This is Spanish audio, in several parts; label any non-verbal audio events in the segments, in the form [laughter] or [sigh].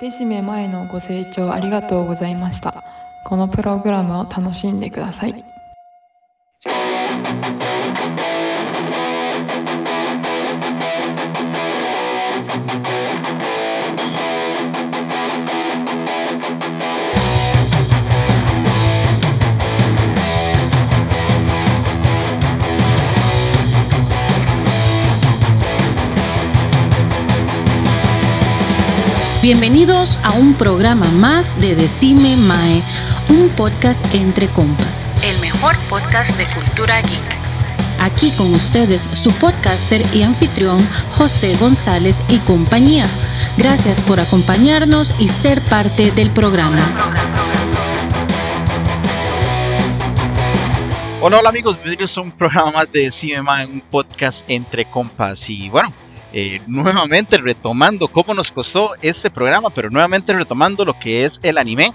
デシメ前のご清聴ありがとうございました。このプログラムを楽しんでください。Bienvenidos a un programa más de Decime Mae, un podcast entre compas. El mejor podcast de cultura geek. Aquí con ustedes su podcaster y anfitrión José González y compañía. Gracias por acompañarnos y ser parte del programa. Hola, hola amigos, bienvenidos a un programa más de CMA, un podcast entre compas. Y bueno, eh, nuevamente retomando cómo nos costó este programa, pero nuevamente retomando lo que es el anime.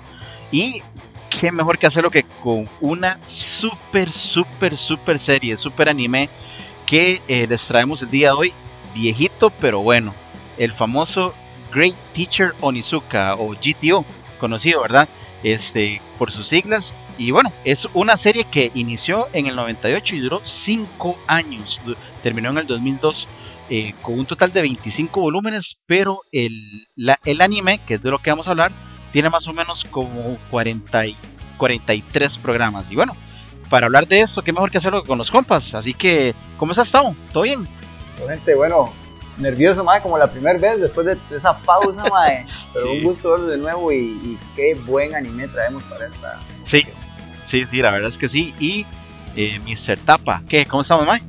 Y qué mejor que hacerlo que con una super, super, super serie, super anime que eh, les traemos el día de hoy. Viejito, pero bueno, el famoso Great Teacher Onizuka o GTO, conocido, ¿verdad? Este, por sus siglas. Y bueno, es una serie que inició en el 98 y duró 5 años. Terminó en el 2002 eh, con un total de 25 volúmenes, pero el, la, el anime, que es de lo que vamos a hablar, tiene más o menos como 40 y 43 programas. Y bueno, para hablar de eso, qué mejor que hacerlo con los compas. Así que, ¿cómo has estado? ¿Todo bien? Gente, bueno, nervioso, mae, como la primera vez después de, esa pausa, [laughs] mae. Pero Sí. un gusto verlo de nuevo y, y qué buen anime traemos para esta. Sí, sí, sí, la verdad es que sí. Y eh, Mr. Tapa, ¿qué? ¿Cómo estamos, Mike?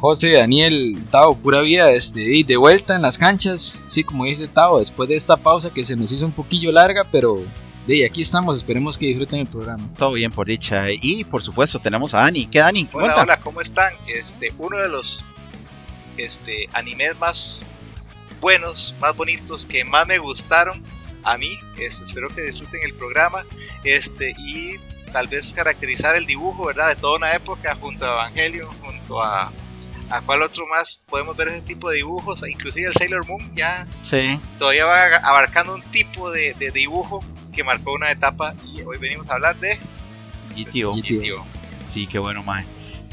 José, Daniel, Tao, pura vida, este, y de vuelta en las canchas, sí, como dice Tao, después de esta pausa que se nos hizo un poquillo larga, pero de aquí estamos, esperemos que disfruten el programa. Todo bien por dicha. Y por supuesto tenemos a Dani. ¿Qué Dani? Hola, Cuenta. hola, ¿cómo están? Este, uno de los este, animes más buenos, más bonitos, que más me gustaron a mí. Este, espero que disfruten el programa. Este, y tal vez caracterizar el dibujo, ¿verdad? De toda una época, junto a Evangelion, junto a. ¿A cuál otro más podemos ver ese tipo de dibujos? Inclusive el Sailor Moon ya Sí. todavía va abarcando un tipo de, de dibujo que marcó una etapa y hoy venimos a hablar de GTO. GTO. Sí, qué bueno, Mae.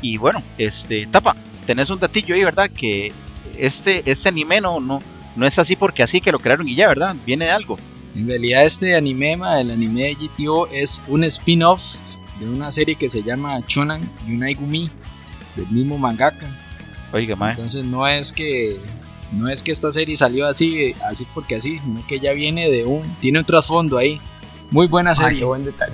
Y bueno, este, Tapa, tenés un datillo ahí, ¿verdad? Que este, este anime no, no, no es así porque así que lo crearon y ya, ¿verdad? Viene de algo. En realidad este anime, ma, el anime de GTO, es un spin-off de una serie que se llama Shonan Yunai Gumi, del mismo mangaka. Oiga, Mae. Entonces no es que no es que esta serie salió así, así porque así, sino que ya viene de un, tiene un trasfondo ahí. Muy buena serie. qué buen detalle.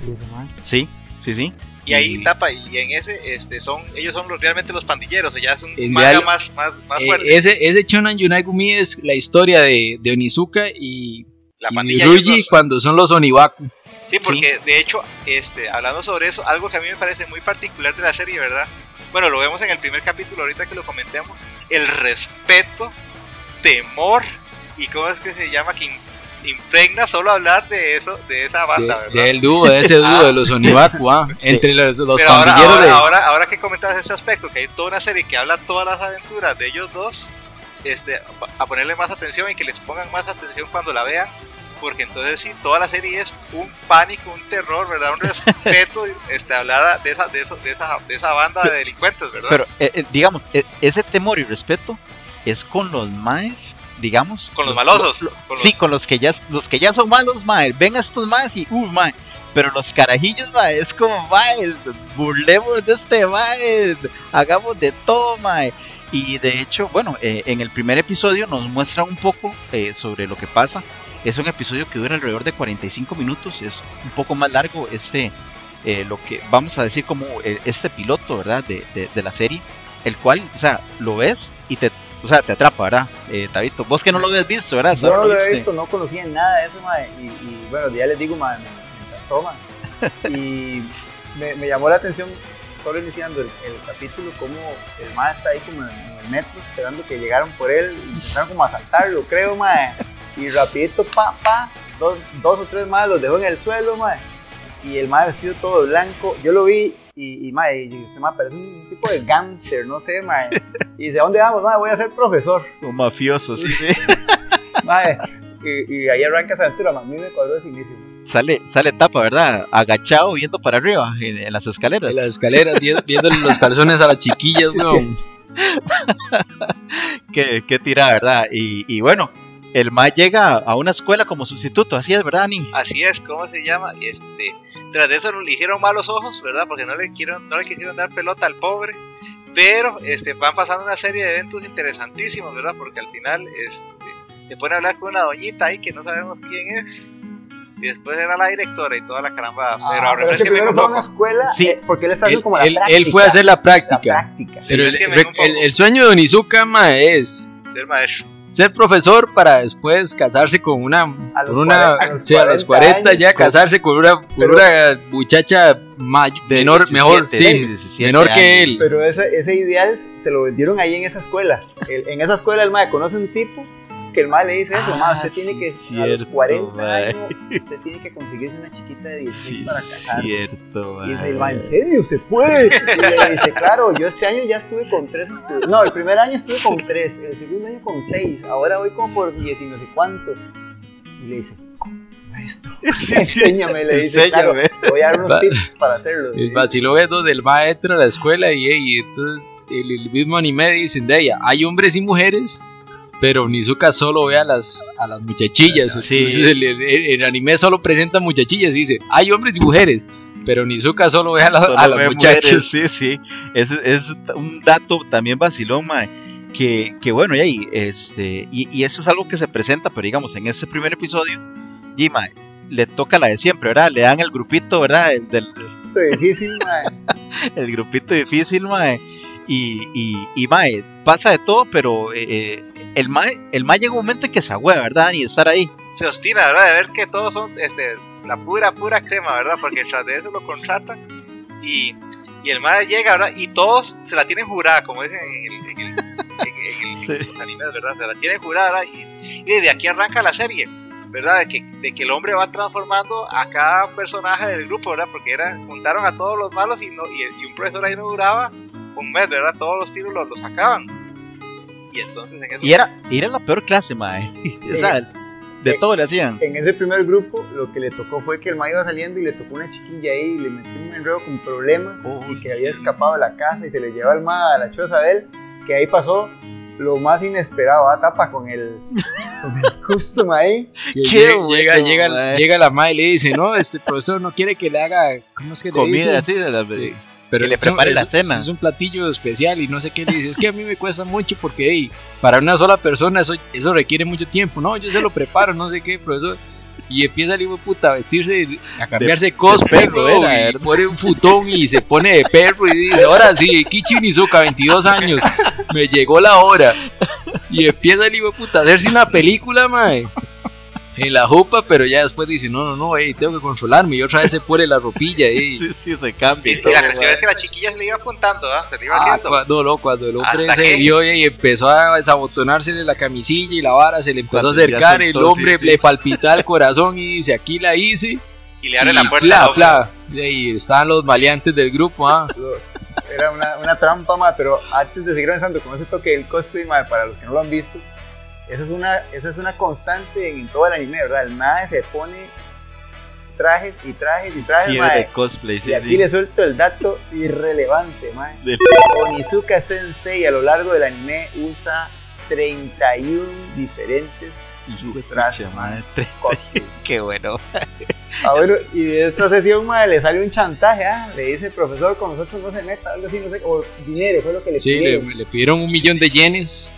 Sí, sí, sí. Y ahí tapa, y en ese, este, son, ellos son los, realmente los pandilleros, o ya es un En manga real- más, más, más Eh, fuerte. ese, ese Shonan Yunai Gumi es la historia de, de Onizuka y, la y pandilla dos. cuando son los Onibaku. Sí, porque de hecho, este, hablando sobre eso, algo que a mí me parece muy particular de la serie, ¿verdad? Bueno, lo vemos en el primer capítulo, ahorita que lo comentemos. El respeto, temor, y cómo es que se llama, que impregna solo hablar de eso, de esa banda, De- ¿verdad? del dúo, de ese dúo de [laughs] los Onibaku, ah, entre los, los Pero ahora, ahora, de... ahora, ahora que comentas ese aspecto, que hay toda una serie que habla todas las aventuras de ellos dos, este, a ponerle más atención y que les pongan más atención cuando la vean, porque entonces sí, toda la serie es un pánico, un terror, ¿verdad? Un respeto, [laughs] este, hablada de esa, de, eso- de esa, de esa banda de delincuentes, ¿verdad? Pero, eh, eh, digamos, eh, ese temor y respeto es con los maes, digamos. Con los malosos, lo- con sí, los- con los que ya los que ya son malos, mae. Ven a estos maes y, uh, mae. Pero los carajillos, mae, es como, mae, burlemos de este mae, hagamos de todo, mae. Y de hecho, bueno, eh, en el primer episodio nos muestra un poco eh, sobre lo que pasa. Es un episodio que dura alrededor de 45 minutos, es un poco más largo este, eh, lo que vamos a decir como eh, este piloto, ¿verdad? De, de- de la serie, el cual, o sea, lo ves y te, o sea, te atrapa, ¿verdad? Eh, Tabito, vos que no lo habías visto, ¿verdad? Yo no lo viste. visto, no conocía nada de eso, mae. Y, y bueno, ya les digo, mae, me, me encantó, mae. [laughs] Y me, me llamó la atención, solo iniciando el, el capítulo, cómo el mae está ahí como en, en el metro, esperando que llegaran por él. Y empezaron como a asaltarlo, creo, mae. Y rapidito, pa, pa, dos, dos o tres más los dejó en el suelo, mae. Y el mae vestido todo blanco, yo lo vi y, y mae, y este mae parece un tipo de gángster, no sé, mae. Y dice, ¿a dónde vamos, mae? Voy a ser profesor. Un mafioso, sí, sí. [laughs] Mae, y, y ahí arranca esa aventura, ma. a mí me cuadró ese inicio. Sale, sale tapa, ¿verdad? Agachado viendo para arriba en, en las escaleras. En las escaleras, vi- viéndole los calzones a las chiquillas, [laughs] weón. [laughs] Qué, qué tirada, ¿verdad? Y, y bueno, el ma llega a una escuela como sustituto, así es, ¿verdad, Ani? Así es, ¿cómo se llama? Este, tras de eso le hicieron malos ojos, ¿verdad? Porque no le, quieren, no le quisieron dar pelota al pobre. Pero este, van pasando una serie de eventos interesantísimos, ¿verdad? Porque al final este, se pone a hablar con una doñita ahí que no sabemos quién es. Y después era la directora y toda la caramba. pero Ah, pero es que primero fue a una escuela, Sí. eh, porque él está haciendo Él, como la él- práctica. él fue a hacer la la práctica. práctica. Sí, Pero el, el sueño de Onizuka, ma, es Ser maestro. Ser profesor para después casarse con una, A los con una 40, a los sí, a los 40 40 ya casarse con una, con una muchacha may- De menor, 17, mejor, sí, 17 menor que él. Pero ese, ese ideal se lo vendieron ahí en esa escuela. El- en esa escuela el mae conoce un tipo que el mae le dice eso, Ah, usted tiene sí, que, a los cierto, 40 mae. años, usted tiene que conseguirse una chiquita de 16 Sí, para casarse. cierto, Y dice, mae, ¿en serio? ¿Se puede? Y le dice, claro, yo este año ya estuve con tres estudiantes. No, el primer año estuve con tres, el segundo año con seis, ahora voy como por 10 y no sé cuánto. Y le dice, maestro, [laughs] enséñame, le dice, claro, Enséñame. te voy a dar unos Va- tips para hacerlo. El vacilón es donde el maestro a la escuela y, y entonces el, el mismo anime dicen de ella, hay hombres y mujeres, pero Nizuka solo ve a las, a las muchachillas. Sí. El, el- el anime solo presenta muchachillas y dice, hay hombres y mujeres, pero Nizuka solo ve a, la- Solo a las muchachas. mujeres, sí, sí. Es, es un dato también vacilón, mae, Que, que bueno, y, ahí, este, y, y eso es algo que se presenta, pero digamos, en este primer episodio, y mae, le toca la de siempre, ¿verdad? Le dan el grupito, ¿verdad? El, del, difícil, mae. [laughs] el grupito difícil, mae. Y, y, y mae, pasa de todo, pero eh, el mae, el mae llega un momento en que se agüea, ¿verdad? Y estar ahí. Se obstina, ¿verdad? De ver que todos son este, la pura, pura crema, ¿verdad? Porque tras de eso lo contratan y, y el madre llega, ¿verdad? Y todos se la tienen jurada, como dicen en, el, en, el- en- en el- Sí. en los animes, ¿verdad? Se la tienen jurada, ¿verdad? Y, y desde aquí arranca la serie, ¿verdad? De que, de que el hombre va transformando a cada personaje del grupo, ¿verdad? Porque era, juntaron a todos los malos y, no, y, y un profesor ahí no duraba un mes, ¿verdad? Todos los tiros los, los sacaban. Y entonces en eso... Y era, y era la peor clase, mae. [laughs] o sea, de Eh, todo le hacían. En ese primer grupo, lo que le tocó fue que el mae iba saliendo y le tocó una chiquilla ahí y le metió un enredo con problemas Uy, y que había sí. escapado de la casa y se le llevó al mae a la choza de él, que ahí pasó lo más inesperado, a tapa con el, con el [laughs] custom ahí. Qué llega, bueno, llega, llega, mae. llega la madre y le dice, no, este profesor no quiere que le haga, ¿cómo es que le Comida dice? así de las Sí. Pero que le es prepare la es- cena. Es un platillo especial y no sé qué le dice. Es que a mí me cuesta mucho porque hey, para una sola persona eso, eso requiere mucho tiempo. No, yo se lo preparo, no sé qué, profesor. Y empieza el hijo de puta a vestirse, a cambiarse cosplay, perro weón, era, y pone un futón y se pone de perro y dice, ahora sí, Kichi Nizuka, 22 años, me llegó la hora. Y empieza el hijo de puta a hacerse una película, mae. En la jupa, pero ya después dice, no, no, no, ey, tengo que consolarme. Y otra vez se pone la ropilla, ey. [laughs] Sí, sí, se cambia. Y, y y la cuestión es que la chiquilla se le iba apuntando, ¿verdad? Se le iba Ah, haciendo. cuando, no, cuando el hombre ¿Hasta se qué? vio y empezó a desabotonársele la camisilla y la vara, se le empezó Cuando a acercar, el soltó, hombre sí, sí. le palpita el corazón y dice, aquí la hice. Y le abre y la puerta pla, hombre. pla. Y ahí estaban los maleantes del grupo, ah. [laughs] Era una, una trampa, mae, pero antes de seguir avanzando con ese toque del cosplay, mae, para los que no lo han visto, eso es una, esa es una constante en, todo el anime, ¿verdad? El mae se pone trajes y trajes y trajes, Fiebre mae. de cosplay, sí, y aquí sí. le suelto el dato irrelevante, mae. Del- Onizuka Sensei a lo largo del anime usa 31 diferentes trajes, mae, madre, [laughs] tre- cosplays. Qué bueno. Ah, bueno, y de esta sesión, mae, le sale un chantaje, ¿ah? Le dice, profesor, con nosotros no se meta, algo así, no sé, o dinero, fue lo que le Sí, le, pidieron. le pidieron un millón de yenes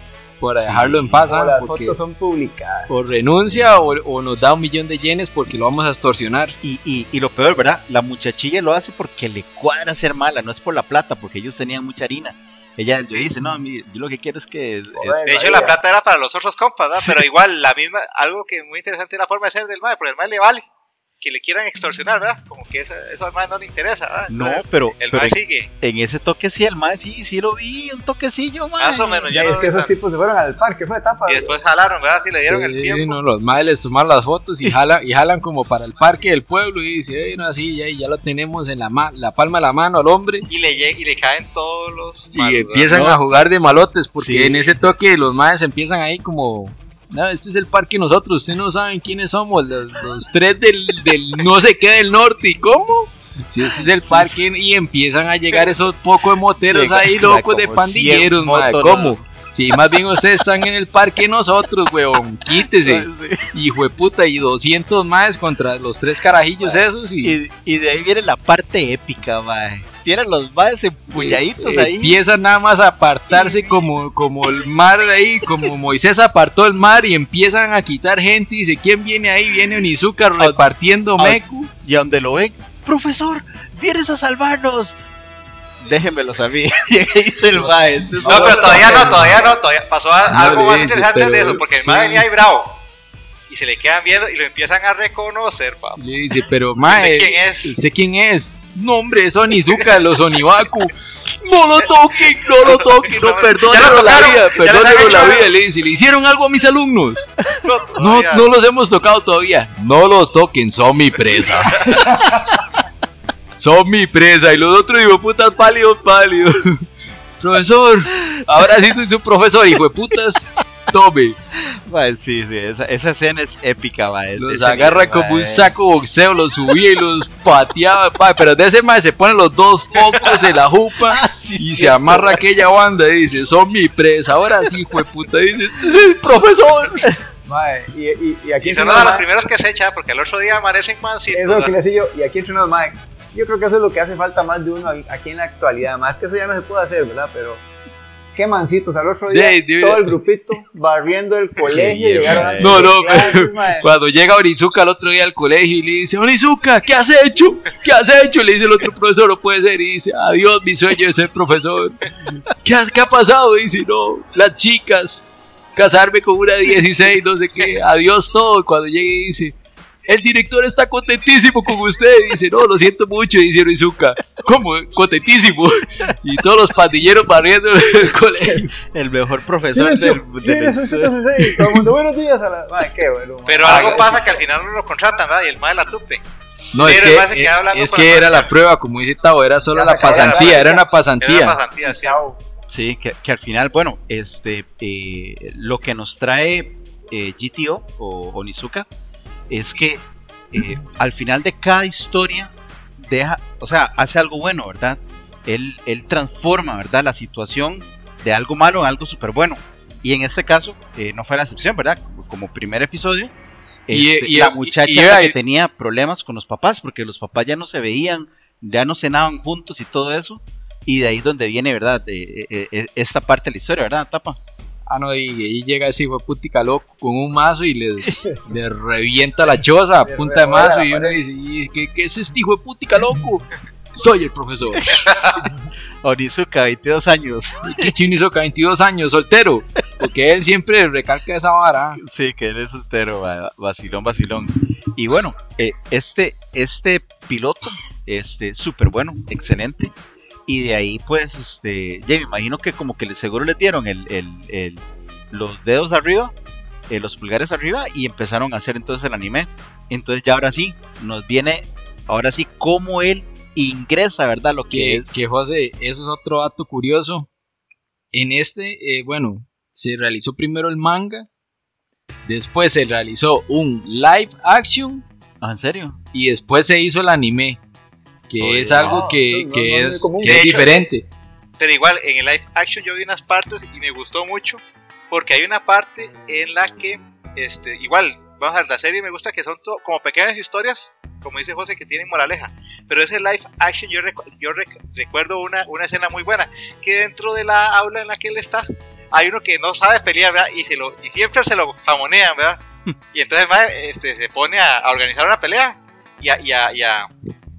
Sí. dejarlo en paz, ah, las porque fotos son publicadas. o renuncia o, o nos da un millón de yenes porque lo vamos a extorsionar. Y, y, y lo peor, ¿verdad? La muchachilla lo hace porque le cuadra ser mala, no es por la plata, porque ellos tenían mucha harina. Ella le dice, no, a mí, yo lo que quiero es que... es-. De hecho, la plata era para los otros compas, ¿verdad? Pero igual, la misma, algo que muy interesante es la forma de ser del MAE, porque el MAE le vale que le quieran extorsionar, ¿verdad? Como que eso, eso al MAE no le interesa, ¿verdad? no, Entonces, pero, el pero MAE en, sigue, en ese toque sí, el mae sí, sí lo vi, un toquecillo, mae. más o menos. Ya Ya es no- que esos tipos se fueron al parque, fue etapa. y después jalaron, ¿verdad? Sí, le dieron el Sí, tiempo. no, los madres les toman las fotos y jalan, y jalan como para el parque del pueblo y dice, "Ey, no, así ya, ya lo tenemos en la, ma- la palma de la mano al hombre. Y le, y le caen todos los. Y malos, empiezan ¿no? a jugar de malotes porque Sí. en ese toque los madres empiezan ahí como No, este es el parque nosotros, ustedes no saben quiénes somos, los, los tres del, del no sé qué del norte, ¿y cómo? Si este es el parque y empiezan a llegar esos pocos de moteros Llega- ahí [laughs] locos de 100 pandilleros, motos, ¿cómo? Si más bien ustedes están en el parque nosotros, weón, quítese. [laughs] Hijo de puta, y 200 más contra los tres carajillos esos y... Y, y de ahí viene la parte épica, mae. Tienen los maes empuñaditos ahí. Empiezan nada más a apartarse como, como el mar ahí, como [laughs] Moisés apartó el mar y empiezan a quitar gente y dice, ¿quién viene ahí? Viene Onizuka repartiendo mecu. Y donde lo ven, profesor, vienes a salvarnos. Déjenmelos a mí. [laughs] Dice el mae. ese es No, pero todavía no, todavía no, todavía pasó No algo más dice, interesante de eso, porque el sí. mae venía ahí bravo. Y se le quedan viendo y lo empiezan a reconocer, papá. Le dice, pero mae, ¿Usted quién es? ¿usted quién es? No, hombre, es Onizuka los Onibaku. No lo toquen, no lo toquen, no, perdónenlo la vida, perdónenlo la vida. Le dice, ¿le hicieron algo a mis alumnos? No, No, los hemos tocado todavía. No los toquen, son mi presa. son mi presa. Y los otros, hijo de putas, pálidos, pálidos. profesor, ahora sí soy su profesor, hijo de putas. Tome. Mae, sí, sí, esa, esa escena es épica, mae. Los Ese agarra mae, como un saco boxeo, los subía y los pateaba. pa, Pero de ese más se ponen los dos focos en la jupa. [laughs] Ah, sí, Y se amarra mae. aquella banda y dice, son mi presa. Ahora sí, hijo de puta. Dice, este es el profesor. [laughs] Mae, y, y, y aquí Y son de los primeros que se echa, porque al otro día amanecen mancitos. Eso que les digo, y aquí entre nos, mae, yo creo que eso es lo que hace falta más de uno aquí en la actualidad, más que eso ya no se puede hacer, ¿verdad? Pero qué mancitos, al otro día todo el grupito barriendo el [laughs] colegio y a No, no, clases, cuando llega Onizuka el otro día al colegio y le dice, Onizuka, ¿qué has hecho? ¿Qué has hecho? Le dice el otro profesor, no puede ser. Y dice, adiós, mi sueño de ser profesor. ¿Qué, has- qué ha pasado? dice, no, las chicas, casarme con una de 16, no sé qué, adiós todo. Y cuando llega y dice, el director está contentísimo con usted. Y dice, no, lo siento mucho, dice Onizuka. ¿Cómo? Contentísimo. Y todos los pandilleros barriendo el colegio. El mejor profesor ¿Quién es del, del- es? Todo el mundo, buenos días a la... Qué bueno. Pero algo pasa que al final no lo contratan, ¿verdad? Y el mae la tupe. No, es Pero que, es que la era la prueba, como dice Tavo, era solo la pasantía, era una Era pasantía. una pasantía, sí. Sí, que, que al final, bueno, este, eh, lo que nos trae eh, GTO o Onizuka es que eh, al final de cada historia deja, o sea, hace algo bueno, ¿verdad? Él, él transforma, ¿verdad? La situación de algo malo en algo súper bueno. Y en este caso, eh, no fue la excepción, ¿verdad? Como, primer episodio, Y- este, y- la muchacha y- era que tenía problemas con los papás, porque los papás ya no se veían, ya no cenaban juntos y todo eso. Y de ahí donde viene, ¿verdad? Eh, esta parte de la historia, ¿verdad, Tapa? Ah, no, y ahí llega ese hijo de putica loco con un mazo y les, [laughs] les revienta la choza a punta de mazo. Y uno dice, "¿Y ¿qué, ¿qué es este hijo de putica loco? Soy el profesor. [laughs] Onizuka, 22 años. Chino hizo 22 años, soltero. Porque él siempre recalca esa vara. Sí, que eres soltero, va- vacilón, vacilón. Y bueno, eh, este, este piloto, este, súper bueno, excelente. Y de ahí, pues, este, ya me imagino que como que seguro les dieron el, el- el- los dedos arriba, eh, los pulgares arriba, y empezaron a hacer entonces el anime. Entonces ya ahora sí, nos viene, ahora sí, cómo él ingresa, ¿verdad? Lo que, Que, es... que José, eso es otro dato curioso. En este, eh, bueno, se realizó primero el manga. Después se realizó un live action. Ah, ¿En serio? y después se hizo el anime, que Oye, es algo no, que, no- que no es que es hecho, diferente. Pero igual, en el live action yo vi unas partes y me gustó mucho. Porque hay una parte en la que, este, igual, vamos a ver, la serie me gusta que son to- como pequeñas historias, como dice José, que tienen moraleja. Pero ese live action yo, recu- yo rec- recuerdo una, una escena muy buena, que dentro de la aula en la que él está, hay uno que no sabe pelear, ¿verdad? Y, se lo, y siempre se lo jamonean, ¿verdad? [laughs] Y entonces este, se pone a, a organizar una pelea y a, y a, y a-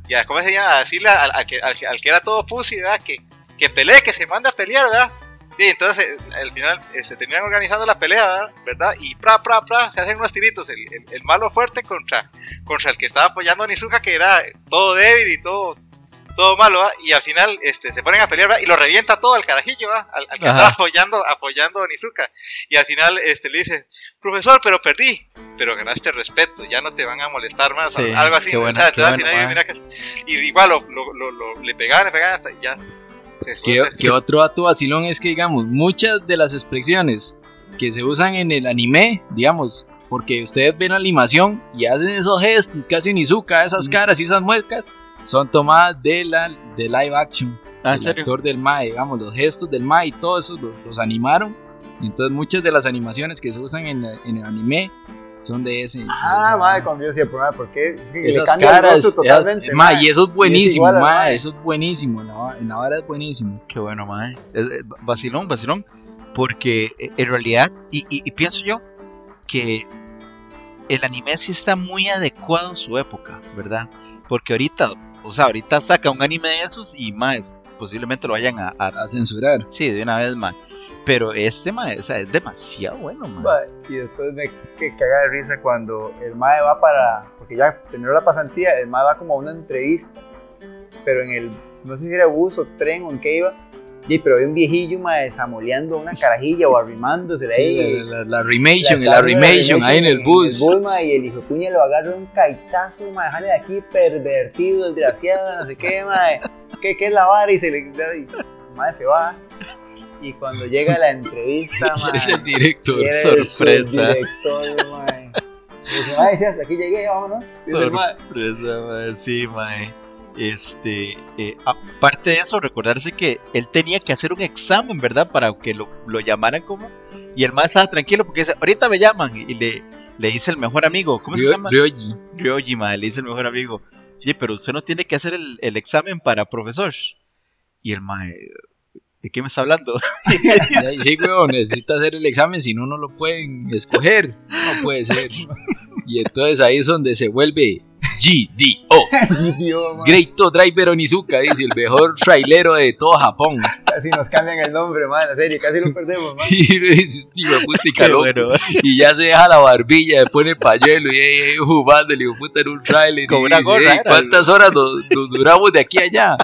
y a- ¿cómo se llama? A decirle al, que, al, que, era todo pussy, ¿verdad? Que, que pelee, que se manda a pelear, ¿verdad? Y entonces al final se terminan organizando la pelea, ¿verdad? Y pra, pra, pra, se hacen unos tiritos. El, el- el malo fuerte contra, contra el que estaba apoyando a Nizuka, que era todo débil y todo, todo malo. Y al final este, se ponen a pelear. Y lo revienta todo el carajillo. Al, al que estaba apoyando, apoyando a Nizuka. Y al final este, le dice, profesor, pero perdí. Pero ganaste respeto, ya no te van a molestar más, Sí, algo así. qué buena- O sea, qué al final, mae. mira que, y igual lo, lo, lo- lo- le pegaban, le pegaban hasta ya. Se se- que otro dato vacilón es que, digamos, muchas de las expresiones que se usan en el anime, digamos, porque ustedes ven la animación y hacen esos gestos que hace Onizuka, esas caras y esas muecas, son tomadas de la de live action. Ah, ¿en el serio? actor del Mae, digamos, los gestos del Mae y todo eso los, los animaron. Entonces muchas de las animaciones que se usan en, el- en el anime son de ese. de Ah, ese- madre, cuando yo decía, pero madre, ¿por qué? Sí, esas caras, esas- totalmente, mae, mae. y eso es buenísimo, igual al mae, mae. eso es buenísimo, en la, en la vara es buenísimo. Qué bueno, mae. Es, es vacilón, vacilón. Porque eh, en realidad, y, y- y pienso yo que el anime sí está muy adecuado a su época, ¿verdad? Porque ahorita, o sea, ahorita saca un anime de esos y más, posiblemente lo vayan a, a- A censurar. sí, de una vez más. Pero este, mae, o sea, es demasiado bueno, mae. Y después me que caga de risa cuando el mae va para, porque ya terminó la pasantía, el mae va como a una entrevista, pero en el, no sé si era bus o tren o en qué iba, y pero había un viejillo mae samoleando a una carajilla o arrimándose Sí, ahí. la, la, la remation, La la ahí en el bus. mae, y el hijo puña lo agarra un caitazo, mae, jale de aquí, pervertido, desgraciado, no sé qué, mae. ¿Qué, qué es la vara? Y se le y, el mae se va. Y cuando llega la entrevista, [laughs] mae, Eres el director. el sorpresa. subdirector, mae. Y dice, mae, sí, hasta aquí llegué, vámonos. El. Sorpresa, mae, sí, mae. Este, eh, aparte de eso, recordarse que él tenía que hacer un examen, ¿verdad? Para que lo, lo llamaran como. Y el mae estaba tranquilo porque dice, ahorita me llaman. Y le, le dice el mejor amigo, ¿cómo se llama? Ryoji. Ryoji, mae, le dice el mejor amigo. Oye, pero usted no tiene que hacer el, el examen para profesor. Y el mae, ¿de qué me está hablando? [laughs] Sí, weón, necesita hacer el examen, si no, no lo pueden escoger. No puede ser. [laughs] Y entonces ahí es donde se vuelve GDO. [laughs] Great Driver Onizuka, dice el mejor trailero de todo Japón. Casi nos cambian el nombre, mae, la serie, casi lo perdemos, mae. [laughs] Y dice, "Este puta, y Qué caló". bueno. Y ya se deja la barbilla, le pone pañuelo y ahí, jugando, le digo, puta, en un trailer. Con y una dice, gorra "Ey, era, ¿Cuántas horas nos, nos duramos de aquí a allá?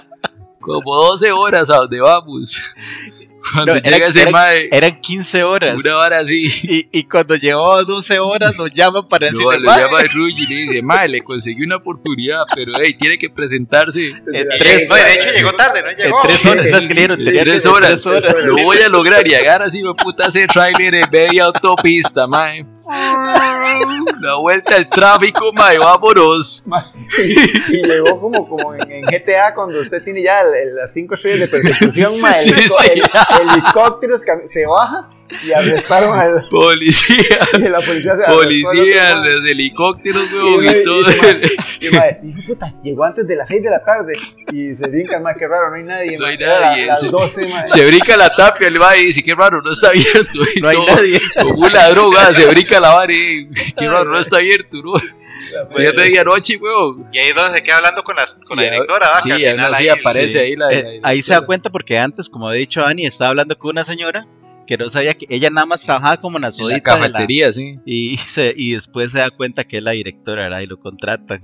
Como 12 horas a donde vamos. [laughs] Cuando No, llega ese era- mae, Eran 15 horas. una hora así. Y, y cuando llevaba 12 horas nos llaman para No, decirle, lo "Mae, llama Rugy y le dice, mae, le conseguí una oportunidad, pero hey, tiene que presentarse la tres- No, de hecho llegó tarde, no en llegó. tres horas, ¿sabes que le dijeron? en Tenía tres horas. tres horas. Lo voy a lograr y agarra así, me puta, ese trailer en media autopista, mae. La vuelta al tráfico, mae, vámonos. Mae, y llegó como, como en, en GTA cuando usted tiene ya el- el- las cinco estrellas de persecución, [laughs] mae, el, Sí, sí. el- helicópteros cam- se baja y arrestaron al [laughs] Policía, [laughs] y la policía se policía, helicópteros, weón, Y, y todo. [laughs] y, mae, y, puta, llegó antes de las 6 de la tarde y se brinca, más que raro, no hay nadie, No hay nadie, las se- 12, mae. Se brinca la tapia, el mae y dice, qué raro, no está abierto. y No hay todo. nadie. Como un ladrón, ah, se brinca la vara y qué raro, no está abierto, ¿no? Si es medianoche, weón. Y ahí es donde se queda hablando con, las, con la directora, ¿va? Sí, al ahí aparece sí. ahí la, Eh, la- ahí se da cuenta porque antes, como había dicho Dani, estaba hablando con una señora que no sabía que ella nada más trabajaba como la en la sodita de la- cafetería, sí. y, se, y después se da cuenta que es la directora, ¿verdad? Y lo contratan.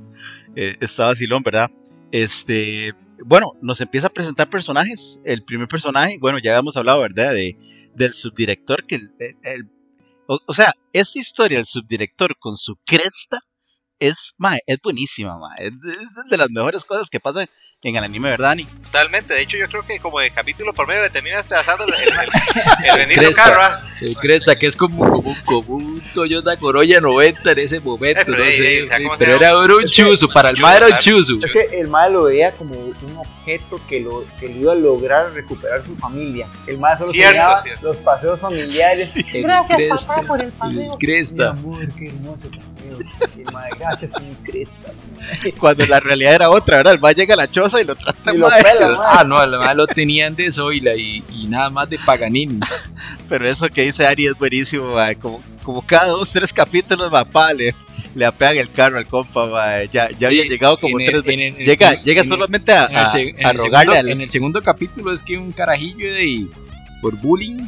Eh, está vacilón, ¿verdad? Este, bueno, nos empieza a presentar personajes. El primer personaje, bueno, ya habíamos hablado, ¿verdad? De, del subdirector, que el, el- o, o sea, esta historia del subdirector con su cresta es, mae, es buenísima, mae. Es, es de las mejores cosas que pasan en el anime, ¿verdad, Dani? Totalmente. De hecho, yo creo que como de capítulo por medio le terminas despedazando el, el, [laughs] el, bendito Cresta. carro, ¿va? El Cresta, que es como, como, como un Toyota Corolla 90 en ese momento, pero no ahí, sé, sí, ¿cómo se pero era, era un chuzo, para el mae era un chuzo. Es que el mae lo veía como un objeto que lo, que le iba a lograr recuperar su familia. El mae solo Cierto, cierto. los paseos familiares. Gracias, Cresta, papá, por el el paseo. Mi Cresta. amor, qué hermoso paseo. Cresta. Cuando la realidad era otra, ¿verdad? El mae llega a la choza y lo trata Y lo mal. pela. Ah, no, el mae lo tenían de Zoila y, y nada más de Paganini. Pero eso que dice Ari es buenísimo. Como, como cada dos, tres capítulos, papá, le, le apegan el carro al compa. Ya, ya había Sí, llegado como el- tres veces. el- Llega, en- llega solamente a, En el, a- a el rogarle segundo, al. en el segundo capítulo es que un carajillo de por bullying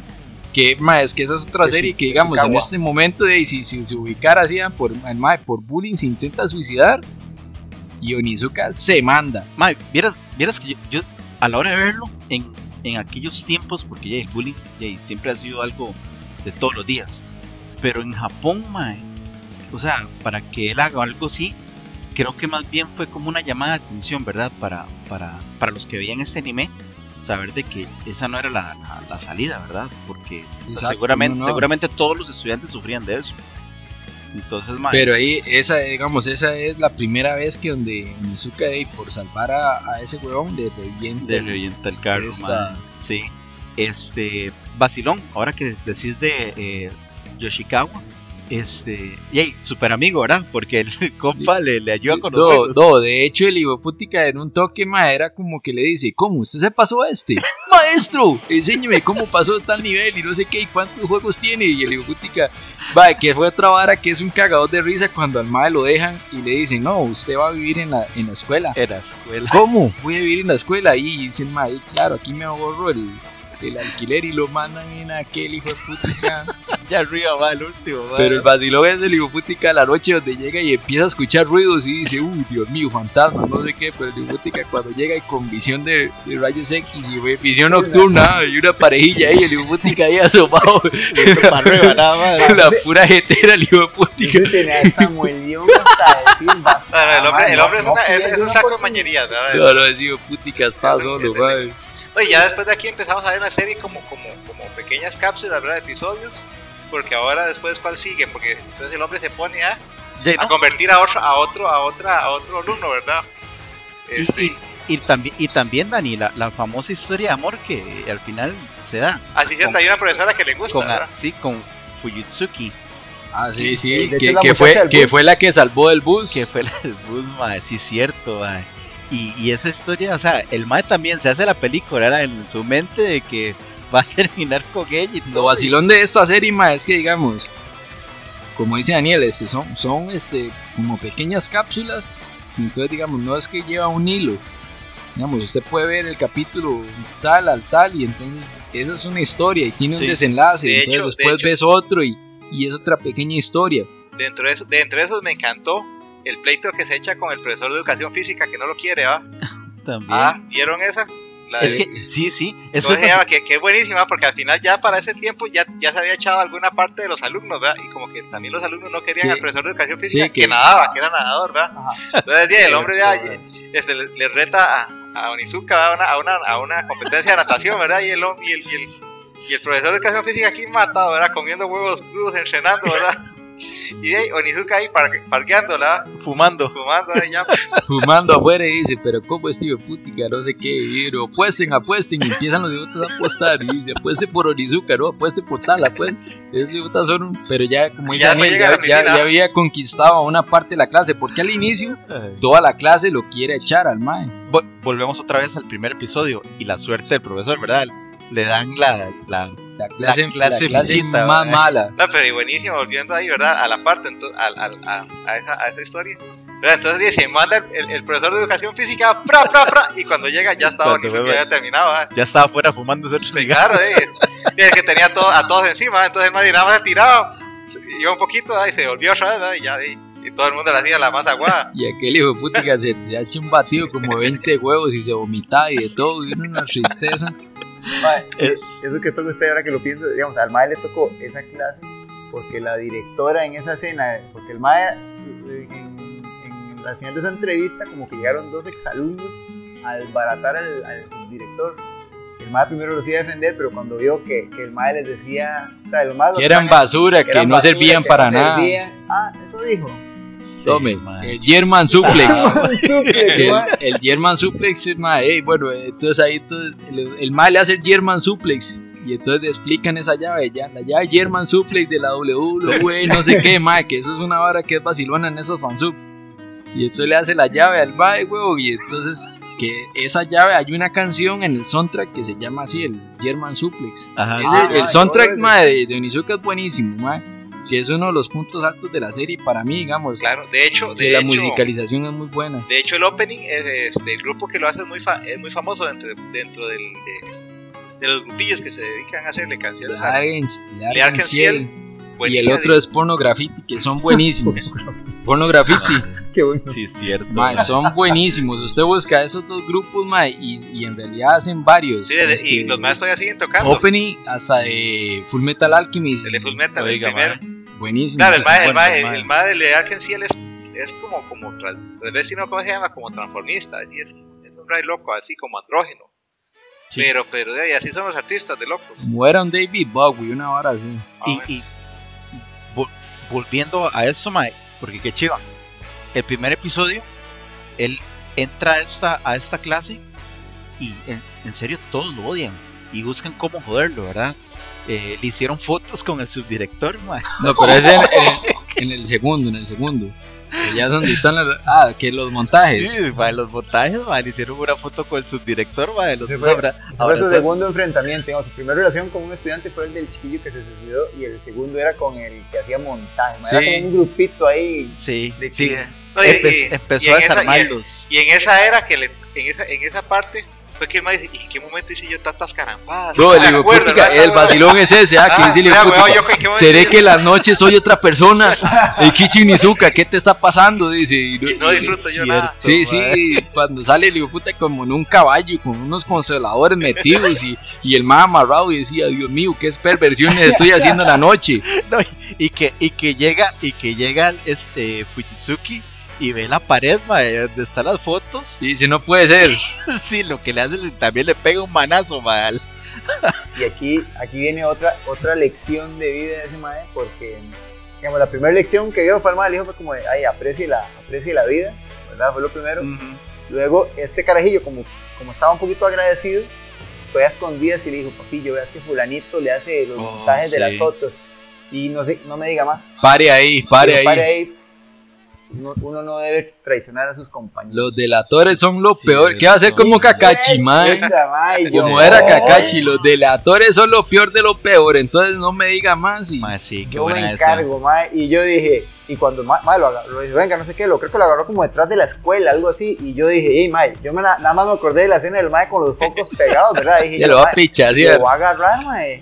que ma, es que esa es otra De serie Shi- que digamos en este momento de si, si se ubicara así ah, por el mae, por bullying se intenta suicidar y Onizuka se manda Mae, vieras, vieras que yo, yo, a la hora de verlo, en, en aquellos tiempos, porque ya el bullying ya, siempre ha sido algo de todos los días. Pero en Japón, mae, o sea, para que él haga algo así, creo que más bien fue como una llamada de atención, ¿verdad? Para, para, para los que veían este anime, saber de que esa no era la, la- la salida, ¿verdad? Porque seguramente, no, no. seguramente todos los estudiantes sufrían de eso. Entonces, Pero ahí, esa, digamos, esa es la primera vez que donde Mizuka, por salvar a, a ese huevón, le revienta. de el- revienta el carro, esta-. Sí. Este, Basilón, ahora que decís de eh, Yoshikawa, este, yay, super amigo, ¿verdad? Porque el [laughs] compa le, le ayuda con los No, juegos. no, de hecho el hipoputica en un toque ma, era como que le dice, ¿cómo? ¿Usted se pasó a este? [laughs] Maestro, enséñeme cómo pasó tal nivel y no sé qué, y cuántos juegos tiene. Y el hipoputica, va, que fue otra vara que es un cagador de risa cuando al mae lo dejan y le dicen, no, usted va a vivir en la, en la escuela. Era escuela. ¿Cómo? Voy a vivir en la escuela. Y dicen, mae, claro, aquí me ahorro el, el alquiler y lo mandan en aquel hijo de putica. [laughs] Ya arriba va el último. Pero el vacilón es del hijo putica la noche donde llega y empieza a escuchar ruidos y dice, uy, Dios mío, fantasma, no sé qué. Pero el hijo putica cuando llega y con visión de, de rayos X y visión nocturna [laughs] y una parejilla ahí, el hijo putica ahí asomado. para arriba, nada [laughs] más. la pura jetera, el hijo de putica. Yo tenía a Samuel León hasta decir, basta, No, no, el hombre, el no, hombre es, una- es- es un saco de ¿verdad? No, no, ese hijo de putica está Es- solo, es- madre. Oye, ya después de aquí empezamos a ver una serie como, como, como pequeñas cápsulas, ¿verdad? Episodios. Porque ahora después, ¿cuál sigue? Porque entonces el hombre se pone a, convertir a otro, a otro, a otra, a otro alumno, ¿verdad? Este, Y, y también, y también, Dani, la, la famosa historia de amor que al final se da. así cierto, hay una profesora que le gusta, Con, ¿verdad? sí, con Fuyutsuki, Ah, sí, sí, que, la fue, del que fue la que salvó el bus. que fue la del bus, mae, sí, cierto, mae. Y, y esa historia, o sea, el mae también se hace la película, era en su mente de que va a [laughs] terminar con ella y todo. Lo vacilón de esta serie, ma, es que digamos, como dice Daniel, este, son, son este, como pequeñas cápsulas. Entonces, digamos, no es que lleva un hilo. Digamos, usted puede ver el capítulo tal al tal y entonces eso es una historia y tiene Sí. un desenlace. De entonces hecho, después ves otro y, y es otra pequeña historia. Dentro de, eso, dentro de esos me encantó el pleito que se echa con el profesor de educación física que no lo quiere, ¿va? [laughs] también. Ah, ¿vieron esa? La es de- que, sí, sí, es Entonces, que- ella, que, que es buenísima porque al final ya para ese tiempo ya, ya se había echado alguna parte de los alumnos, ¿verdad? Y como que también los alumnos no querían al profesor de educación Sí, física que, que- nadaba, que era nadador, ¿verdad? Ajá. Entonces el hombre ya, este, le, le reta a, a Onizuka ¿verdad? a una, a, una, a una competencia de natación, ¿verdad? Y el, hom- y el, y el, y el profesor de educación física aquí matado, ¿verdad? Comiendo huevos crudos, entrenando, ¿verdad? Y ahí, Onizuka ahí par- parqueando, ¿verdad? fumando. Fumando ahí ya. [laughs] Fumando afuera y dice, pero ¿cómo es tío putica? No sé qué. Y pero apuesten, apuesten. Y empiezan los idiotas a apostar. Y dice, apueste por Onizuka, no, apueste por tal, apueste. Esos idiotas son un... Pero ya, como ya ya, había conquistado a una parte de la clase. Porque al inicio, toda la clase lo quiere echar al mae. Vol- volvemos otra vez al primer episodio y la suerte del profesor, ¿verdad? Le dan la, la La clase, la clase clase, visita, más ¿verdad? mala. [laughs] No, pero y buenísimo, volviendo ahí, ¿verdad? A la parte, entonces, a, a esa, a esa historia. ¿verdad? Entonces dice, manda el, el profesor de educación física, pra, pra, pra, y cuando llega ya estaba ni vuelve- había terminado, ¿verdad? ya estaba afuera fumando ese otro Sí, cigarro. claro, eh. [laughs] Y es que tenía todo, a todos encima, entonces el madre nada más se tiraba, iba un poquito ¿verdad? y se volvió otra vez, ¿verdad? y ya, y, y todo el mundo le hacía la más aguada. [laughs] Y aquel hijo de putica se se ha hecho un batido como 20 huevos y se vomitaba y de todo. Y era una tristeza. Mae, Eh. eso que toca usted ahora que lo pienso, digamos, al MAE le tocó esa clase porque la directora en esa escena, porque el MAE en, en, al final de esa entrevista como que llegaron dos exalumnos a desbaratar al, al director. El MAE primero los iba a defender, pero cuando vio que, que el MAE les decía, o sea, más Que eran basura, que eran no basura, servían que para no nada. servían. Ah, eso dijo. Tome, mae, [laughs] el. German Suplex. El, mae. el German Suplex es más, eh, bueno, eh, entonces ahí entonces, el, el mal le hace el German Suplex y entonces le explican esa llave, ya, la llave German Suplex de la WWE, no sé qué, [laughs] más, que eso es una vara que es vacilona en esos fansub. Y entonces le hace la llave al mae, huevo, y entonces que esa llave, hay una canción en el soundtrack que se llama así, el German Suplex. Ajá. Ese- Ah, el soundtrack, mae, de, de Onizuka es buenísimo, mae, que es uno de los puntos altos de la serie para mí, digamos. Claro, de hecho, de la hecho, musicalización es muy buena. de hecho el opening, es, este, el grupo que lo hace es muy, fa- es muy famoso dentro, dentro del, de, de los grupillos que se dedican a hacerle canciones. a- Y el otro es Porno Graffiti, que son buenísimos. [laughs] Porno Graffiti, [laughs] Qué bueno. Sí, cierto. son buenísimos. Usted busca esos dos grupos, mae, y, y en realidad hacen varios. Sí, desde- y este, los más todavía siguen tocando. Opening hasta de Full Metal Alchemist. El de Full Metal, Oiga, el primero. Buenísimo. Claro, el mae, el mae, el mae. el mae de Arkansas es, es como, como, tal vez si no, ¿cómo se llama? Como transformista, así es, es un ray loco, así como andrógeno. Sí. Pero, pero, eh, así son los artistas de locos. Muera un David Bowie, una hora así. Ah, Y, bueno. y vol- volviendo a eso, mae, porque qué chiva. El primer episodio, él entra a esta, a esta clase y en, en serio todos lo odian y buscan cómo joderlo, ¿verdad? Eh, le hicieron fotos con el subdirector, mae. No, pero es en, en- en el segundo, en el segundo. Es donde están las. Ah, que los montajes. Sí, mae, los montajes, le hicieron una foto con el subdirector, mae, los Sí, dos fue- abra- fue su segundo enfrentamiento. Digamos, su primera relación con un estudiante fue el del chiquillo que se suicidó y el segundo era con el que hacía montaje. ma, Sí. Era como un grupito ahí. Sí, de sí. que- No, y- Empe- y- empezó y a esa- y en- desarmarlos. Y en esa era que le, en esa, en esa parte fue que el maestro dice, ¿y en qué momento hice yo tantas carampadas? No, No el acuerdo, el vacilón es ese, ah, que Ah, dice putica, yo, ¿en qué momento Seré que en las noches soy otra persona. [laughs] El Kichi Nizuka, ¿qué te está pasando? Dice. y Y no disfruto yo nada. Sí, sí, cuando sale el hijo puta como en un caballo, con unos consoladores metidos y, y el más amarrado y decía, Dios mío, qué perversiones estoy haciendo en la noche. [laughs] No, y, y que, y que llega, y que llega este Fujizuki y ve la pared, mae, donde están las fotos. Y dice, no puede ser. [laughs] Sí, lo que le hace también le pega un manazo, mae. Y aquí, aquí viene otra, otra lección de vida de ese mae, porque digamos, la primera lección que dio fue al dijo fue como de, ay, aprecie la, aprecie la vida, ¿verdad? Fue lo primero. Luego, este carajillo, como, como estaba un poquito agradecido, fue a escondidas y le dijo, papillo, veas que fulanito le hace los Oh, montajes de sí. las fotos. Y no, sé, no me diga más. Pare ahí, pare Pero ahí. Uno, uno no debe traicionar a sus compañeros. Los delatores son lo Sí, peor. ¿Qué va a hacer como mae, yo- Como era Kakashi, los delatores son lo peor de lo peor. Entonces no me diga más. Y... Mae, sí, qué Yo me buena esa. encargo. Y yo dije, y cuando mae, mae lo agarró, lo dice, venga, no sé qué, lo creo que lo agarró como detrás de la escuela, algo así. Y yo dije, hey, mae, yo me, na- nada más me acordé de la escena del mae con los focos pegados, ¿verdad? Dije, [laughs] Ya yo, lo va a pichar, ¿sí? Lo voy a agarrar, mae.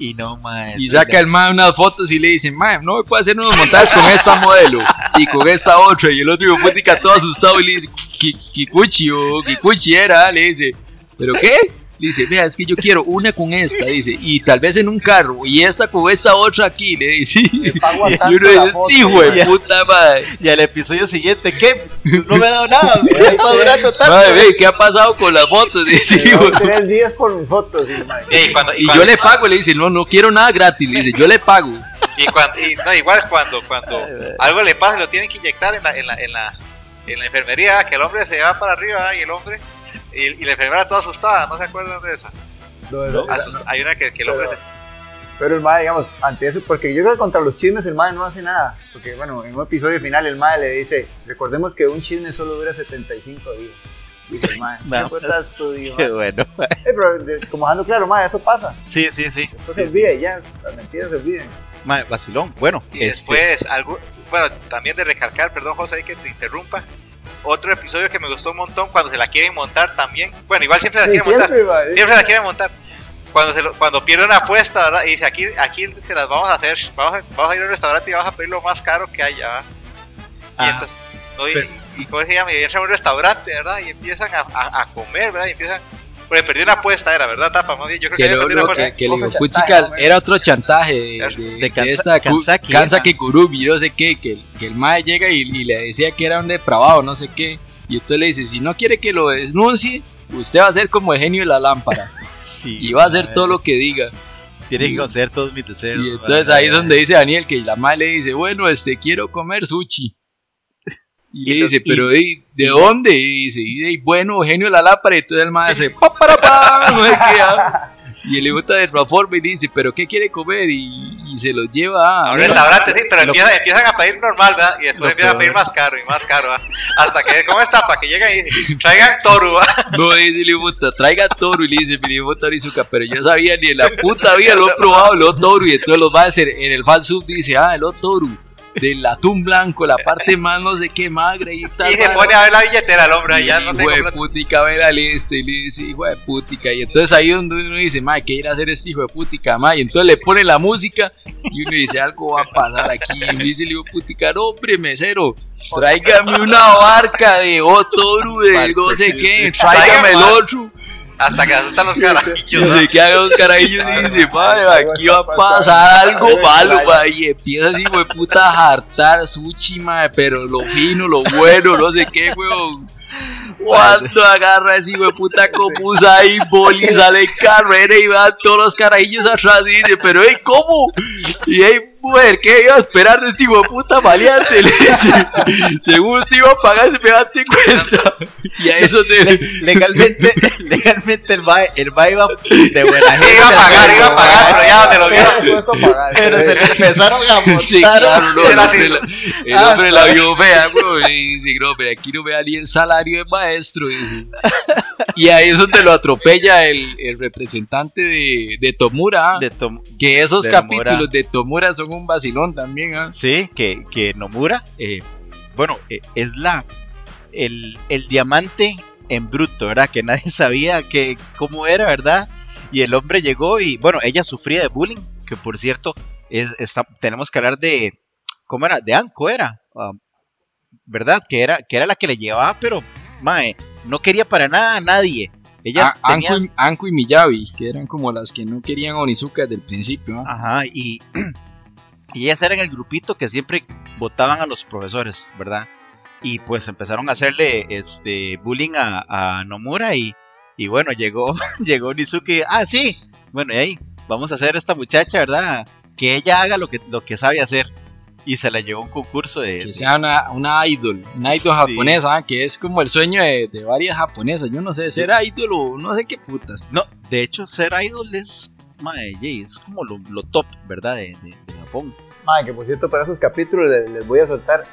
Y no, mae. Y saca la- el mae unas fotos y le dice, mae, no me puede hacer unos montajes con esta modelo y con esta otra. Y el otro hijo putica todo asustado y le dice, "Ki- Kikuchi o Kikuchi era, le dice, ¿pero qué? Dice, vea, es que yo quiero una con esta, dice, y tal vez en un carro, y esta con esta otra aquí, le dice. Está [laughs] Y uno dice, este hijo de puta, mae. Y al episodio siguiente, ¿qué? No me ha dado nada, me está durando tanto. Mae, ve, ¿qué ha pasado con las fotos? Dice, tres días por mis fotos. Y, cuando, y, Y cuando- yo le pago, le dice, no, no quiero nada gratis, le dice, yo le pago. y cuando- y no, igual cuando, cuando algo le pasa lo tienen que inyectar en la, en la, en la, en la enfermería, que el hombre se va para arriba y el hombre, y, y la enfermera toda asustada, ¿no se acuerdan de esa? no, no, Asust- hay una que, que el hombre Pero- se- Pero el mae, digamos, ante eso, porque yo creo que contra los chismes el mae no hace nada. Porque, bueno, en un episodio final el mae le dice, recordemos que un chisme solo dura 75 días. Dice el mae. Nada ¿Qué más. tan estudio, Qué bueno. Eh, pero de- como dejando claro, mae, eso pasa. Sí, sí, sí. Sí, se sí. olvida y ya, las mentiras se olvidan. Mae, vacilón. Bueno, Y este, después, algo, bueno, también de recalcar, perdón José, que te interrumpa, otro episodio que me gustó un montón cuando se la quieren montar también, bueno, igual siempre la Sí, quieren montar, siempre, la quieren montar. Cuando, se lo- cuando pierde una apuesta, ¿verdad? Y dice, aquí, aquí se las vamos a hacer, vamos a, vamos a ir a un restaurante y vamos a pedir lo más caro que haya, ¿verdad? Y, Ah, entonces, no, y, pero- y, ¿cómo se llama? Y entran a un restaurante, ¿verdad? Y empiezan a, a, a comer, ¿verdad? Y empiezan... Bueno, perdí una apuesta, era, ¿verdad, Tapa? Más bien, Yo creo que, Que, había lo, perdido lo una que, apuesta. que chantaje, puchica ¿no? era otro chantaje de, de, De de Kansa- esta Kansaki, Kansaki ajá. Kurubi, no sé qué, que, el- que el mae llega y, y le decía que era un depravado, no sé qué. Y entonces le dice, si no quiere que lo denuncie, usted va a ser como el genio de la lámpara. sí, Y va a hacer todo lo que diga. Tiene que conceder todos mis deseos. Y entonces ahí es donde dice Daniel que la madre le dice, bueno, este, quiero comer sushi. Y, Y le dice, y- pero ¿de, ¿de dónde? Y dice, y de- bueno, genio la lámpara. Y entonces el madre dice, pa, para, pa, [laughs] no sé qué. ah. Y el hijo de reforma y dice, pero ¿qué quiere comer? Y, y se los lleva A a... un restaurante, sí, pero lo- empiezan, a pedir normal, ¿verdad? Y después lo empiezan a pedir más caro y más caro, ¿verdad? Hasta que, ¿cómo está? Para que lleguen y dicen, traigan toru, ¿verdad? No, dice el hijo puta, traiga toro. Y le dice, mi hijo Torizuka, pero yo sabía ni en la puta vida lo he probado, el toro. Y entonces los va a hacer en el fan sub dice, ah, el toro. Del atún blanco, la parte [laughs] más no sé qué y tal. Y se pone a ver la billetera el hombre, allá no hijo de putica ve la lista y le dice hijo de putica y entonces ahí es donde uno dice madre que ir a hacer este hijo de putica madre y entonces le pone la música y uno dice algo va a pasar aquí y dice el hijo de putica no hombre mesero tráigame una barca de otoru de no sé qué tráigame el otro Hasta que asustan los carajillos, se quedan los carajillos y dice madre aquí va a pasar algo malo madre", y empieza así de puta a hartar sushi madre pero lo fino lo bueno no sé qué weón Cuando agarra ese hijo de puta como Usain Bolt y sale en carrera y van todos los carajillos atrás y dice, pero hey, ¿cómo? Y hey, mujer, ¿qué iba a esperar de este hijo de puta maleante? Le dice, según te iba a pagar ese pegante cuenta. Y a eso te... Le- legalmente, [laughs] legalmente el mae, el mae iba de buena gente. Iba a pagar, iba a pagar, pero ya donde lo pagar. Pero se le empezaron a montar. Sí, claro, no, el hombre, la, el Ah, hombre la sabe. vio fea, güey, y dice, no, pero aquí no me da ni el salario de maestro, dice. Y a eso te lo atropella el, el representante de, de Tomura, ah, De Tom- que esos de capítulos Nomura. de Tomura son un vacilón también, ah. Sí, que, que Nomura, eh, bueno, eh, es la el, el diamante en bruto, ¿verdad? Que nadie [laughs] sabía que, cómo era, ¿verdad? Y el hombre llegó y, bueno, ella sufría de bullying, que por cierto, es, está- tenemos que hablar de, ¿cómo era? De Anko era, ah, ¿verdad? Que era, que era la que le llevaba, pero, mae, no quería para nada a nadie. Ella Ah, tenía- Anko, y, Anko y Miyabi, que eran como las que no querían a Onizuka desde el principio. ah. Ajá, y, [clears throat] y ellas eran el grupito que siempre votaban a los profesores, ¿verdad? Y pues empezaron a hacerle este bullying a, a Nomura y, y bueno, llegó, [laughs] llegó Nizuki, ah, sí, bueno, y ahí, vamos a hacer esta muchacha, ¿verdad? Que ella haga lo que, lo que sabe hacer. Y se la llevó a un concurso de... Que sea una, una idol, una idol Sí. japonesa, ah, que es como el sueño de, de varias japonesas. Yo no sé, ser idol o no sé qué putas. No, de hecho, ser idol es, mae, yey, es como lo, lo top, ¿verdad? De, de- de Japón. Mae, que por cierto, para esos capítulos les, les voy a soltar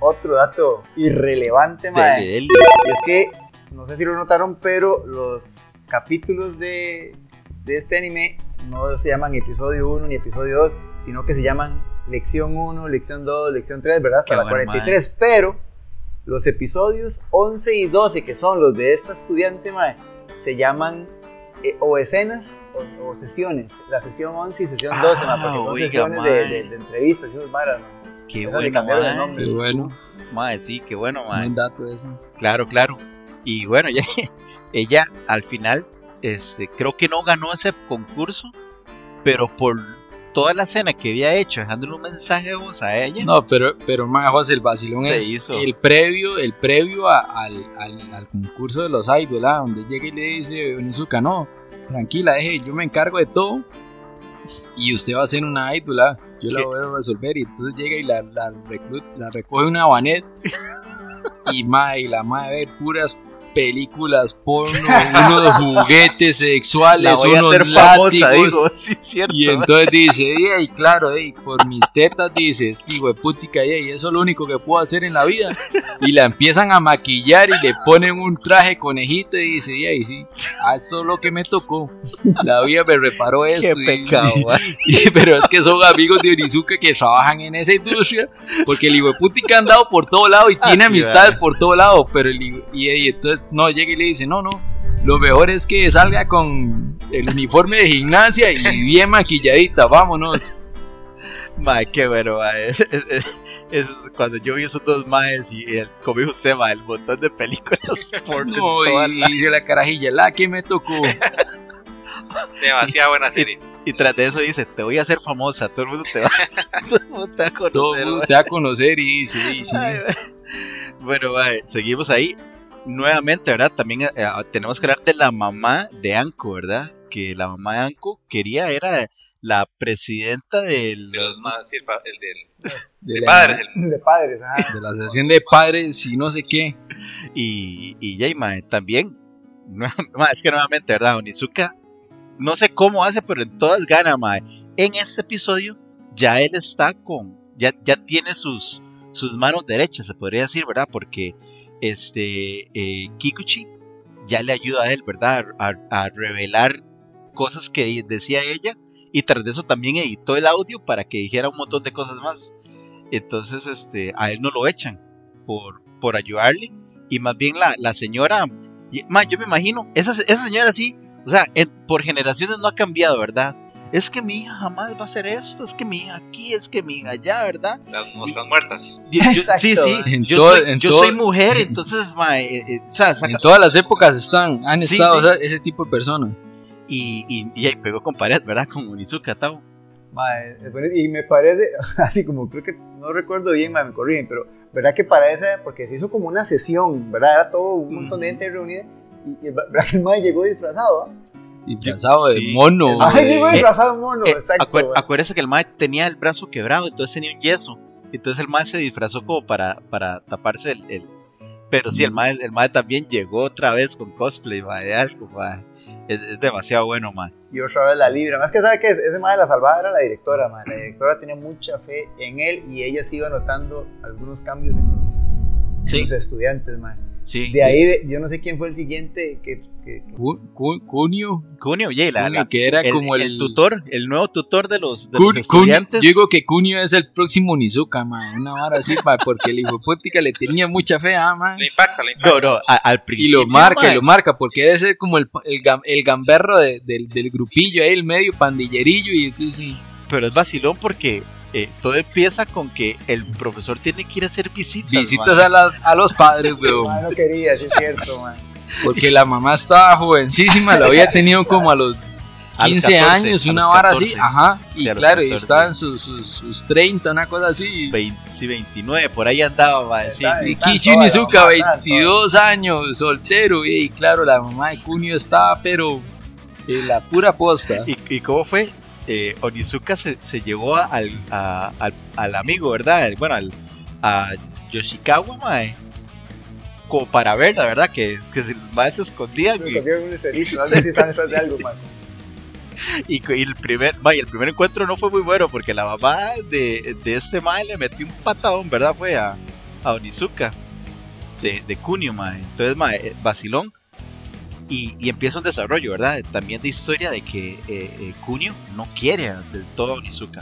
otro dato irrelevante, mae. Dele, es que, no sé si lo notaron, pero los capítulos de, de este anime no se llaman episodio 1 ni episodio 2, sino que se llaman lección 1, lección 2, lección 3, ¿verdad? Hasta Qué la bueno, 43. Pero los episodios 11 y 12, que son los de esta estudiante, mae, se llaman eh, o escenas o, o sesiones. La sesión 11 y sesión 12, mae, porque Ah, son oiga, sesiones de, mae. de- de entrevistas y varas. Qué bueno, cambiaron el mae. nombre. Qué bueno, Mae, sí, qué bueno, mae. dato eso. Claro, claro. Y bueno, [laughs] ella, ella al final, este, creo que no ganó ese concurso, pero por toda la escena que había hecho, dejándole un mensaje de voz a ella. No, pero, pero más el vacilón Se es hizo. el previo, el previo a- al, al, al concurso de los idols, ah, donde llega y le dice Onizuka, no, tranquila, deje, yo me encargo de todo y usted va a ser una idol, ah, yo la voy a resolver y entonces llega y la, la, recoge una banet [laughs] y ma, y la ma ver puras películas porno, unos juguetes sexuales, la voy a unos hacer famosa, látigos, digo, sí, cierto. y entonces dice, y claro, ey, por mis tetas dices, hijo de putica, y eso es lo único que puedo hacer en la vida. Y la empiezan a maquillar y le ponen un traje conejito y dice, y sí, ah, eso es lo que me tocó. La vida me reparó Qué esto. y- pecado, [laughs] mae. y- pero es que son amigos de Onizuka que trabajan en esa industria, porque el hijo de putica ha andado por todo lado y tiene Ah, sí, amistades por todo lado, pero el y, y entonces no llega y le dice, no, no, lo mejor es que salga con el uniforme de gimnasia y [laughs] bien maquilladita, vámonos. Mae, qué bueno, mae. Es, es- es- es cuando yo vi esos dos maes y el, como dijo usted, mae, el montón de películas [laughs] por No, y la- dice la carajilla, la que me tocó. [laughs] Demasiado buena serie. y tras de eso dice, te voy a hacer famosa, todo el mundo te va, todo el mundo te va a Todo conocer. el mundo te va a conocer y y sí. Ay, mae. Bueno, mae, seguimos ahí. Nuevamente, ¿verdad? También eh, tenemos que hablar de la mamá de Anko, ¿verdad? Que la mamá de Anko quería, era la presidenta del... De los más, sí, el, pa- el del [laughs] de, de la, padres. el- De padres, ajá. de la asociación de padres y no sé qué. Y, y mae, también. [laughs] es que nuevamente, ¿verdad? Onizuka, no sé cómo hace, pero en todas gana, mae. En este episodio, ya él está con. Ya, ya tiene sus, sus manos derechas, se podría decir, ¿verdad? Porque este eh, Kikuchi ya le ayuda a él, ¿verdad? A, revelar cosas que decía ella. Y tras de eso también editó el audio para que dijera un montón de cosas más. Entonces, este, a él no lo echan por, por ayudarle. Y más bien la, la señora, y, ma, yo me imagino, esa, esa señora sí, o sea, por generaciones no ha cambiado, ¿verdad? Es que mi hija jamás va a hacer esto, es que mi hija aquí, es que mi hija allá, ¿verdad? las moscas muertas. Yo- sí, sí, ma. En yo, todo- soy, en yo todo- soy mujer, [laughs] entonces, ma, eh, eh, o sea, saca- En todas las épocas están, han Sí, estado sí. o sea, ese tipo de personas. y, y, y ahí pegó con pared, ¿verdad? Con es bonito. y me parece, [laughs] así como creo que no recuerdo bien, mae, me corrigen, pero ¿verdad que para esa, porque se hizo como una sesión, ¿verdad? Era todo un montón de gente reunida. Y, y ¿verdad que el mae llegó disfrazado? ¿ah? Disfrazado de Sí. mono. Llegó disfrazado de mono, Eh, exacto. acuer- acuérdese que el mae tenía el brazo quebrado, entonces tenía un yeso. Entonces el mae se disfrazó como para, para taparse el, el- Pero sí, el Mm. mae, el mae también llegó otra vez con cosplay, mae, de algo, mae. Es, es demasiado bueno, mae. Y otra vez la libra. Más que sabe que ese mae de la salvada era la directora, mae. La directora tenía mucha fe en él y ella sí iba notando algunos cambios en los, en Sí. los estudiantes, mae. Sí. De ahí, de- yo no sé quién fue el siguiente que... que- que- Cu- cu- Cunio. Cunio, oye, la- Cunio, la- que era el, como el, el tutor, el nuevo tutor de los, de Cun- los Cunio- estudiantes. yo digo que Cunio es el próximo Nizuka, man. Una vara así, ma, porque el hijo putica le tenía mucha fe, ah, man. Le impacta, le impacta. No, no, a- al Y principio. lo marca, y lo marca, porque debe ser como el, el, gam- el gamberro de- del, del grupillo ahí, el medio pandillerillo. Y Pero es vacilón porque eh, todo empieza con que el profesor tiene que ir a hacer visitas. visitas a, las- a los padres, [laughs] weón. mae no quería, sí es cierto, mae. Porque la mamá estaba jovencísima, la había tenido como a los [laughs] A los 15 14, años, a una vara así, 14. ajá. Sí, Y a los claro, y 14. estaba en sus, sus, sus 30, una cosa así. 20, sí, 29, por ahí andaba, mae, sí. Está- Y Están Kichi todas, Nizuka, mamá, están 22 años, soltero. Y claro, la mamá de Kunio estaba, pero en la pura posta. ¿Y, y cómo fue? Eh, Onizuka se, se llevó al, a- al, al amigo, ¿verdad? Bueno, al, a Yoshikawa, mae. Como para verla, ¿verdad? Que, que los maes se escondían. Y, [laughs] no de algo, mae. y, y el primer mae, el primer encuentro no fue muy bueno porque la mamá de, de este mae le metió un patadón, ¿verdad? Fue a, a Onizuka de, de Kunio, mae. Entonces, mae, eh, vacilón. Y, y empieza un desarrollo, ¿verdad? También de historia de que eh, eh, Kunio no quiere a- del todo a Onizuka.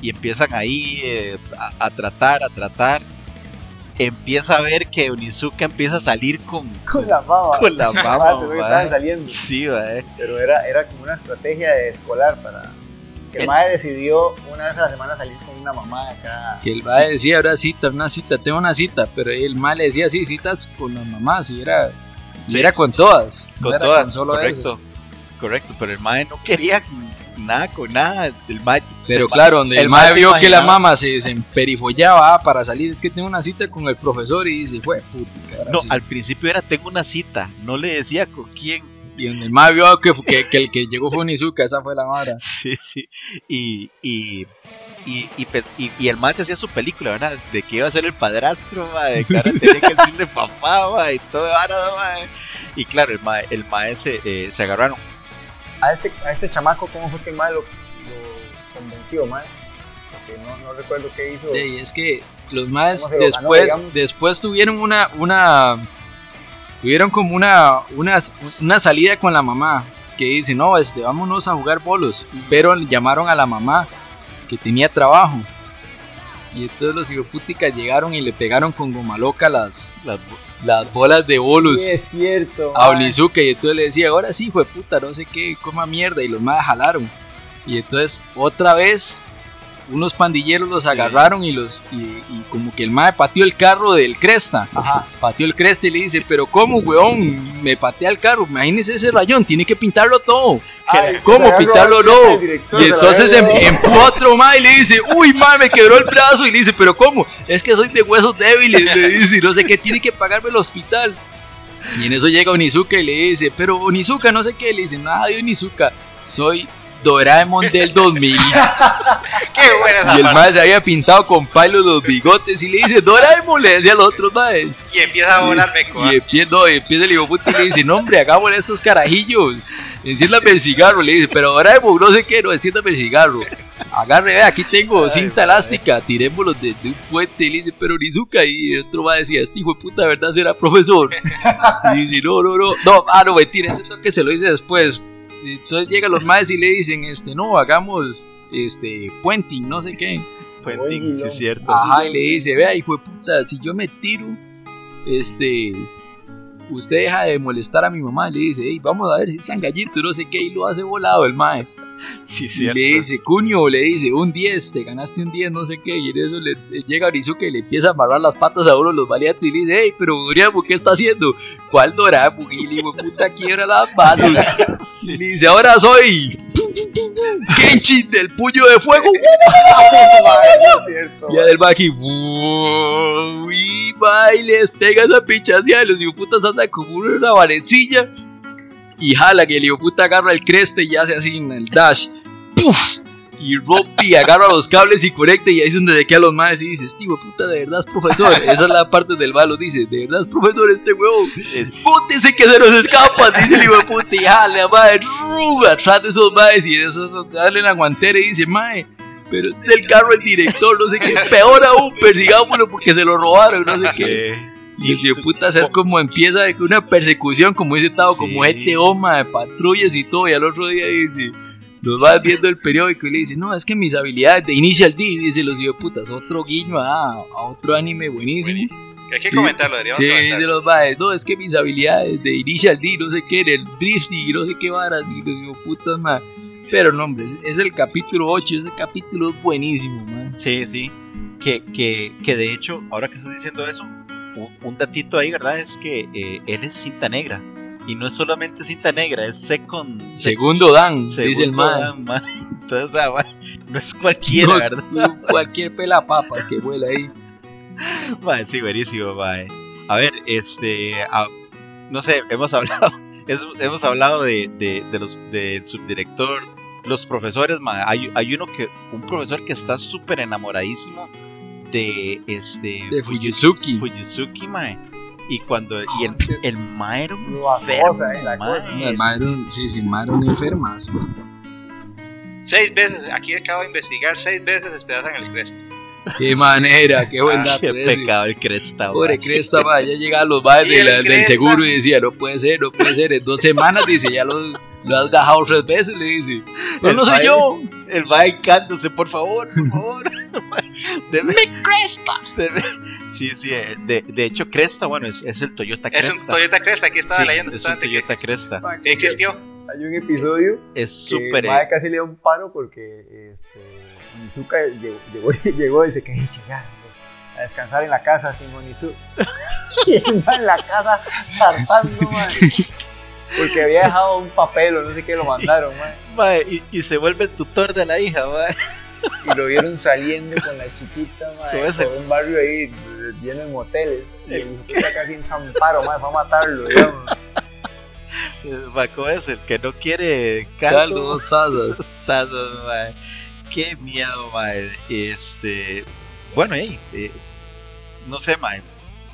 Y empiezan ahí eh, a, a tratar, a tratar. Empieza a ver que Onizuka empieza a salir con, [laughs] Con la mama. con la [laughs] Ah, que estaban mae. saliendo. Sí, mae. Pero era, era como una estrategia de escolar para... Que el El- mae decidió una vez a la semana salir con una mamá acá. Que el va decía, ahora cita, una cita, tengo una cita. Pero el mal le decía, sí, citas con las mamás. Y era, y Sí. era con todas. Con todas, solo correcto. eso. Correcto, pero el mae no quería nada con nada. El mae, Pero se- claro, donde el, el mae vio que la mamá se, se emperifollaba ah, para salir, es que tengo una cita con el profesor y dice, fue puta, No, sí". al principio era tengo una cita, no le decía con quién. Y donde el mae vio que, que, que el que llegó fue Nizuka, esa fue la vara. [laughs] Sí, sí. Y, y, y, y, pens- y- y el se hacía su película, ¿verdad? De que iba a ser el padrastro, de que ahora tenía que decirle papá, y todo vara, mae. Y claro, el mae, el mae se, eh, se agarraron. A este, a este chamaco, ¿cómo fue que el mae lo, lo convenció, mae? Porque no, no recuerdo qué hizo. Sí, es que los maes ¿Cómo se lo ganó, después, después tuvieron una, una, tuvieron como una, una, una salida con la mamá que dice, no, este, vámonos a jugar bolos, pero llamaron a la mamá que tenía trabajo. Y entonces los hijoputicas llegaron y le pegaron con goma loca las, Las, las bolas de bolos Sí, es cierto. a mae. Olizuka y entonces le decía, ahora sí, fue puta, no sé qué, coma mierda, y los más jalaron. Y entonces otra vez unos pandilleros los agarraron y los y, y como que el mae pateó el carro del Cresta. Ajá. Pateó el Cresta y le dice, pero ¿cómo, weón? Me patea el carro, imagínese ese rayón, tiene que pintarlo todo. Ay, ¿Cómo pintarlo no? Y entonces em- empujó otro mae y le dice, uy, mae, me quebró el brazo. Y le dice, pero ¿cómo? Es que soy de huesos débiles. Le dice, y no sé qué, tiene que pagarme el hospital. Y en eso llega Onizuka y le dice, pero Onizuka, no sé qué. Le dice, nada de Onizuka, soy Doraemon del 2000. [laughs] Qué buena esa Y el parte. mae se había pintado con palos los bigotes y le dice, Doraemon, le decía a los otros maes. Y empieza a volar meco. ¿ah? Y empieza, no, y empieza el hijo y le dice, no hombre, hagámosle estos carajillos. Enciéndame el cigarro, le dice, pero Doraemon, no sé qué, no, enciéndame el cigarro. Agarre, ve, aquí tengo Ay, cinta madre. elástica, tirémoslo de, de un puente. Y le dice, pero Nizuka. Y el otro va a decir, este hijo de puta, de verdad será profesor. Y dice, no, no, no, no, ah, no, mentira, ese toque se lo dice después. Entonces llegan los maes y le dicen, este, no, hagamos, este, puenting, no sé qué. Puenting, sí es cierto. Ajá, y le dice, vea, hijo de puta, si yo me tiro, este, usted deja de molestar a mi mamá. Le dice, hey, vamos a ver si están gallitos, no sé qué, y lo hace volado el mae. [laughs] Sí, Y cierto. le dice, cuño, le dice, un 10, te ganaste un 10, no sé qué, y en eso le, le llega Arizuka y le empieza a amarrar las patas a uno de los valientes y le dice, hey, pero Doraemon, ¿qué está haciendo? ¿Cuál Doraemon? Y le digo, puta, quiebra las manos. [laughs] Y le dice, ahora soy. Kenshin del puño de fuego. Va aquí. ¡wow! Y va y les pega esa pichaseada. Los hijoputas andan como una valencilla. Y jala que el hijoputa agarra el creste y hace así en el dash. ¡Puf! Y rompe y agarra los cables y conecta. Y ahí es donde se quedan los maes y dice: Este puta de verdad es profesor. [laughs] Esa es la parte del malo. Dice: De verdad es profesor este huevo. Es- Pútese que se nos escapa, dice el hijo de puta. Y jale, mae, rum, atrás de esos maes. Y esos darle la guantera y dice: Mae. Pero es el carro el director, no sé qué. Peor aún, persigámoslo porque se lo robaron, no sé qué. Y el hijo de puta, o sea, es como empieza una persecución, como dice como Sí. este oma de patrullas y todo. Y al otro día dice, nos va viendo el periódico y le dice, no, es que mis habilidades de Initial D, dice los hijos de putas, otro guiño a, a otro anime buenísimo. Hay que comentarlo, deberíamos Sí, comentarlo. de los maes, no, es que mis habilidades de Initial D, no sé qué, en el drift y no sé qué varas, y los digo, putas, man. Pero no, hombre, es, es el capítulo 8, ese capítulo es buenísimo, man. Sí, sí. Que, que, que de hecho, ahora que estás diciendo eso, un, un datito ahí, ¿verdad? Es que eh, él es cinta negra. Y no es solamente cinta negra, es second. sec- Segundo Dan, dice el man. man. [laughs] Entonces, man, no es cualquiera, No, ¿verdad? cualquier pela papa que vuela ahí. [laughs] Mae, sí, buenísimo. A ver, este. a- no sé, hemos [laughs] hablado. es- hemos hablado de, de, de los, del subdirector, los profesores. Hay, hay uno que. Un profesor que está súper enamoradísimo de este. De Fujizuki. Fujizuki, mae. Y cuando. Y el, sí. el mae era un enfermo, mae. El era un- sí, sí, el man era un enfermazo. Seis veces, aquí acabo de investigar, seis veces despedazan el crest. Qué manera, qué buen Ah, dato Qué ese. pecado el cresta, Pobre mae. Cresta, ma, ya llegaban los bares de el del seguro y decía, no puede ser, no puede ser. En dos semanas dice, ya lo, lo has gajado tres veces, le dice. No, El no soy yo. El mae cándose, por favor, por favor. [laughs] Debe- Sí, sí, eh, de, de hecho Cresta, bueno, es, es el Toyota Es Cresta. un Toyota Cresta, aquí estaba Sí, leyendo es un justamente que Toyota Cresta. Existió. Hay un episodio Es súper... casi le da un paro porque este, Onizuka llegó, llegó, [laughs] llegó y dice que llegar a descansar en la casa sin Onizuka. [laughs] y en la casa hartando, mae. Porque había dejado un papel o no sé qué lo mandaron, mae. mae, y, y se vuelve el tutor de la hija, mae. Y lo vieron saliendo con la chiquita, mae, ¿Cómo es el- por un barrio ahí eh, lleno de moteles. Y el hijo puta casi en Zamparo, mae, fue a matarlo, digamos. [laughs] ¿Cómo es? El que no quiere Caldo, caldo. dos tazas. Dos [laughs] tazas, mae. Qué miedo, mae. Este... Bueno, hey, eh, no sé, mae.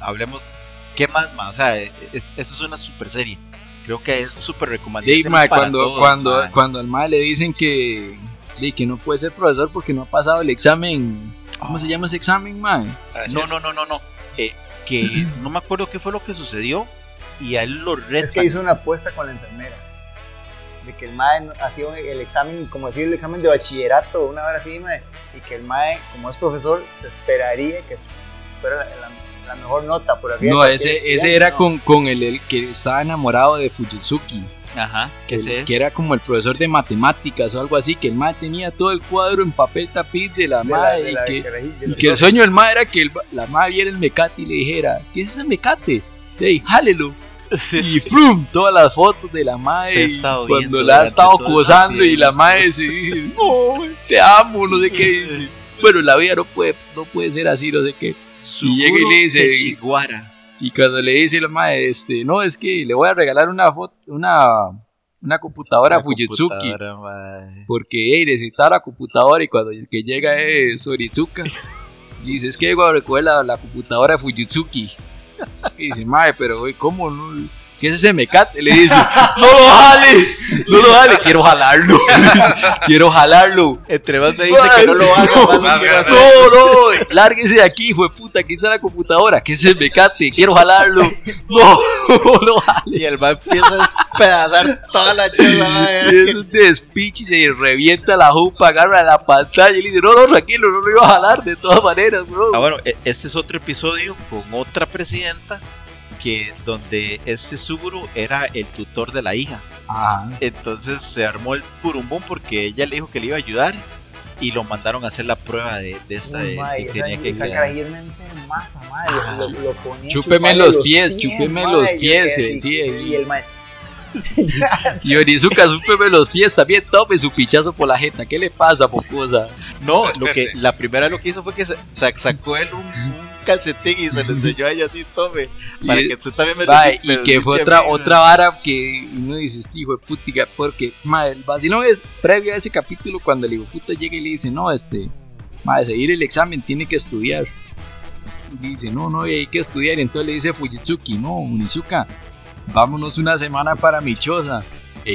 Hablemos... ¿Qué más, mae? O sea, es- es- esto es una super serie. Creo que es súper recomendable. Sí, cuando, cuando, cuando al ma le dicen que, de que no puede ser profesor porque no ha pasado el examen. ¿Cómo se llama ese examen, ma? Así No, no, no, no, no. Eh, que [clears throat] no me acuerdo qué fue lo que sucedió y a él lo retan. Es que hizo una apuesta con la enfermera. De que el mae hacía el examen, como decir, el examen de bachillerato, una hora así, mae, y que el mae, como es profesor, se esperaría que fuera la, la- la mejor nota por arriba. No, ese, ese era ¿no? con, con el, el que estaba enamorado de Fujizuki. Ajá, que el- ese es. que era como el profesor de matemáticas o algo así, que el ma tenía todo el cuadro en papel tapiz de la de y la- que, de y que el sueño del ma era que el la ma viera el mecate y le dijera, ¿qué es ese mecate? Ey, jálelo. [laughs] Sí, Y sí. ¡frum! Todas las fotos de la madre cuando la ha estado acosando y la madre se dice, no, te amo, no sé qué. dice. Bueno, la vida no puede, no puede ser así, no sé qué. Y llega y le dice-. Y cuando le dice la madre, este, no, es que le voy a regalar una foto, una, una computadora La Fujitsuki. computadora. Porque hey, necesitaba la computadora y cuando el que llega es Sorizuka. [laughs] Y dice, es que voy a recoger la, la computadora de Fujitsuki. Y dice, madre, pero ¿cómo no? ¿Qué es ese mecate? Le dice, no lo jale, no lo jale, quiero jalarlo, [laughs] quiero jalarlo. Entre más me dice que no lo haga, más lo hacer. No, no, lárguese de aquí, hijo de puta, aquí está la computadora, ¿qué es ese mecate? Quiero jalarlo. No, [laughs] no lo jale. Y el man empieza a despedazar toda la [laughs] mae. es un despiche y se revienta la jupa, agarra la pantalla y le dice, no, no, tranquilo, no lo iba a jalar de todas maneras, bro. Ah, bueno, e- este es otro episodio con otra presidenta que donde este Suguru era el tutor de la hija. Ajá. Entonces se armó el purumbum porque ella le dijo que le iba a ayudar y lo mandaron a hacer la prueba de, de esta Uy, de, mae, que tenía que esa quedar. carajilla era una enfermaza, mae, lo- lo- lo ponía a Chúpeme los pies, chúpeme los pies, quedé eh, sí, y eh. el [laughs] Y Onizuka, súpeme los pies también, tome su pichazo por la jeta. ¿Qué le pasa, pocosa? No, [laughs] lo que la primera lo que hizo fue que sacó él un, un calcetín y se lo enseñó a ella así, tome, para [laughs] Y- que usted también me lo Mae, me y lo que fue otra, mí, otra vara que uno dice, este hijo de putica, porque mae, el vacilón es previo a ese capítulo cuando el hijo puta llega y le dice, no, este, mae, seguir el examen tiene que estudiar. Y dice, no, no, hay que estudiar. Y entonces le dice Fujitsuki, no, Unizuka, vámonos una semana para mi choza. El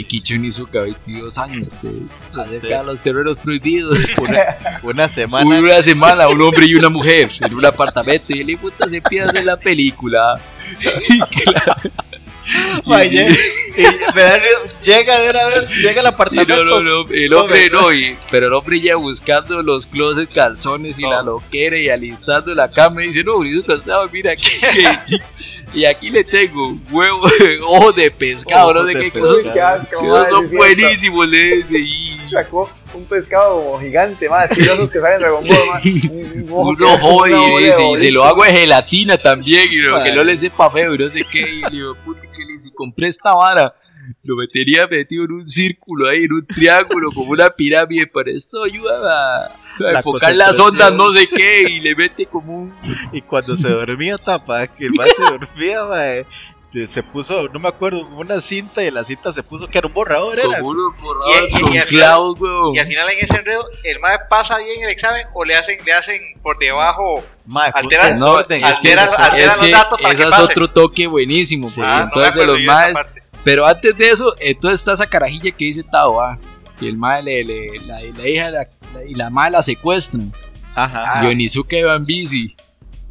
Kicho Unizuka, 22 años, te acerca a los terrenos prohibidos. [laughs] Una, una semana. Una semana, un hombre y una mujer en un apartamento. Y el de puta se pierde la película. [laughs] Y claro, [laughs] Mae, lle- y llega de una vez, llega al Sí, apartamento. no, no, no, el hombre no, y- pero el hombre ya buscando los closets, calzones y la loquera y alistando la cama y dice, no, Brizuka, usted va a dormir aquí. que- [laughs] y aquí le tengo huevo, [laughs] ojo de pescado, no sé qué cosa. Que son buenísimos, le dice. Y Sacó un pescado como gigante, más así de esos que salen en Dragon Ball, más. Un, un ojo que uno jode y dice, se lo hago de gelatina también, y lo- que no le sepa feo y no sé qué. Y le digo, puta, que le si compré esta vara, lo metería metido en un círculo ahí, en un triángulo, como una pirámide, para esto ayuda a, a La enfocar las ondas, no sé qué, y le mete como un. Y cuando se dormía, tapa, que el mae se dormía, mae, se puso, no me acuerdo, una cinta y la cinta se puso que era un borrador, era. Como unos borradores Y- y- y clavos, weón. Y al final en ese enredo, el mae pasa bien el examen o le hacen, le hacen por debajo. Mae, fue un Altera- No, desorden, es que, altera- altera es los que datos para ese que es otro toque buenísimo. Sí. porque Ah, entonces los maes. Pero antes de eso, entonces está esa carajilla que dice Tao, ah, que el mae le, le- la, la hija la- la- y la mae la secuestran. Ajá. Y Onizuka va en bici.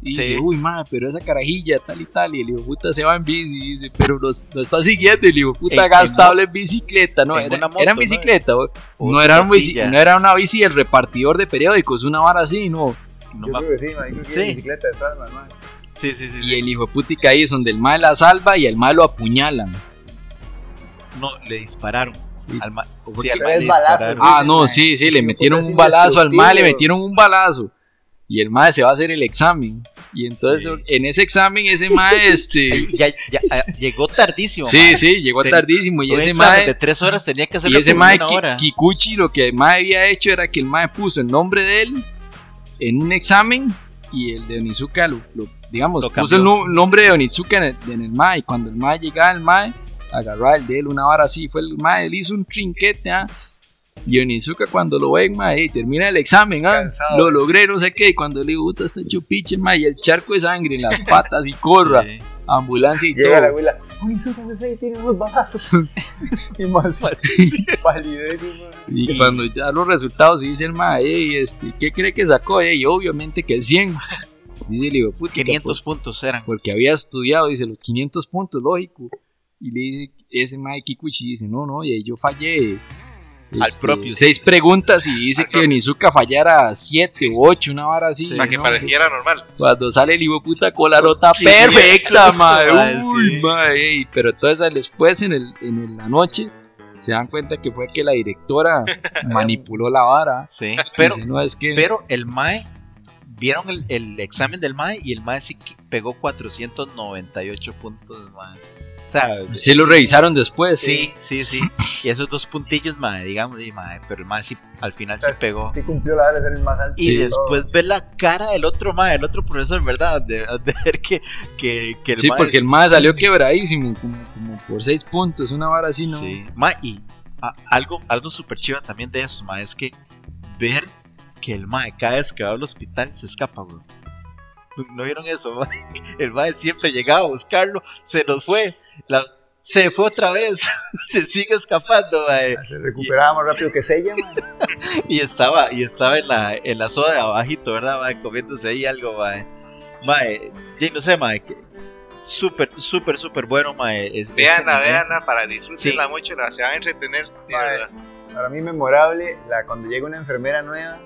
Y Sí. dice, uy, mae, pero esa carajilla tal y tal. Y el hijo puta se va en bici. Y dice, pero nos, nos está siguiendo. El hijo puta En- en gastable en bicicleta. No, en era, una moto, era en ¿no? bicicleta. No, era un bici- no era una bici del repartidor de periódicos, una vara así, no. No Yo me- creo que sí, man, yo creo que Sí. sí. bicicleta detrás, man, man. Sí, sí, sí. Y sí. el hijo de putica ahí es donde el mae la salva y el mae lo apuñalan. No, le dispararon. Dis- Al ma- ¿Por sí, al le balazo, dispararon. Ah, no, sí, sí, le metieron puta, un balazo al mae, le metieron un balazo. Y el mae se va a hacer el examen. Y entonces Sí. en ese examen, ese mae, [laughs] este. Ya, ya, ya, llegó tardísimo. sí, mae. sí, llegó Ten- tardísimo. Y ese mae. de tres horas tenía que hacerlo Y ese mae. Kikuchi, lo que el mae había hecho era que el mae puso el nombre de él en un examen. Y el de Onizuka, lo, lo- digamos, Lo puso el nombre de Onizuka en el, en el mae. Y cuando el mae llegaba, el mae agarraba el de él, una hora así. Fue el mae, él hizo un trinquete, ¿ah? Y Onizuka cuando lo ven, mae, termina el examen, ¿ah? Cansado, Lo logré, no sé qué. Y cuando le digo, puta, está hecho piche, mae, y el charco de sangre en las [laughs] patas y corra. Sí. Ambulancia y Llega la todo. abuela, Onizuka Sensei tiene unos balazos. [laughs] y más palidez, y. Y cuando ya los resultados y dice el mae, "Ey, este, ¿qué cree que sacó? Y obviamente que el 100. Dice hijo, puta, 500 puntos eran. porque había estudiado, dice, los 500 puntos, lógico. Y le dice, ese mae Kikuchi dice, no, no, y ahí yo fallé. Al este, propio. Seis preguntas y dice que. Onizuka fallara siete u ocho, una vara así. Sí, Para que ¿no? pareciera normal. Cuando sale el hijo puta con la nota perfecta. [laughs] Mae, Uy, sí. Pero entonces después en, el, en la noche se dan cuenta que fue que la directora [laughs] manipuló la vara. Sí. Pero, Dice, no, es que pero el MAE, vieron el, el examen del MAE y el MAE sí que pegó 498 puntos, MAE. O sea, sí lo revisaron después. sí, sí, sí. Y esos dos puntillos, MAE, digamos, y MAE, pero el MAE sí, al final O sea, sí pegó. Sí cumplió la hora de ser el más alto. Y de después todos. ver la cara del otro MAE, el otro profesor, ¿verdad? De, de ver que, que, que el Sí, porque es- el mae salió quebradísimo, como, como por seis puntos, una vara así, ¿no? Sí. Ma, y a- algo, algo súper chiva también de eso, ma, es que ver que el mae cada vez que va al hospital se escapa, bro. ¿No vieron eso? [laughs] El mae siempre llegaba a buscarlo, se nos fue, la- se fue otra vez, [laughs] se sigue escapando, mae. Se recuperaba más rápido que Sella. [laughs] Y estaba, y estaba en la, en la soda de abajito, ¿verdad, mae? Comiéndose ahí algo, mae. Mae, y no sé, mae, que súper, súper, súper bueno, mae. Es, Veanla, veanla para disfrutarla Sí. mucho, la, se van a entretener, de verdad. Para mí memorable, la, cuando llega una enfermera nueva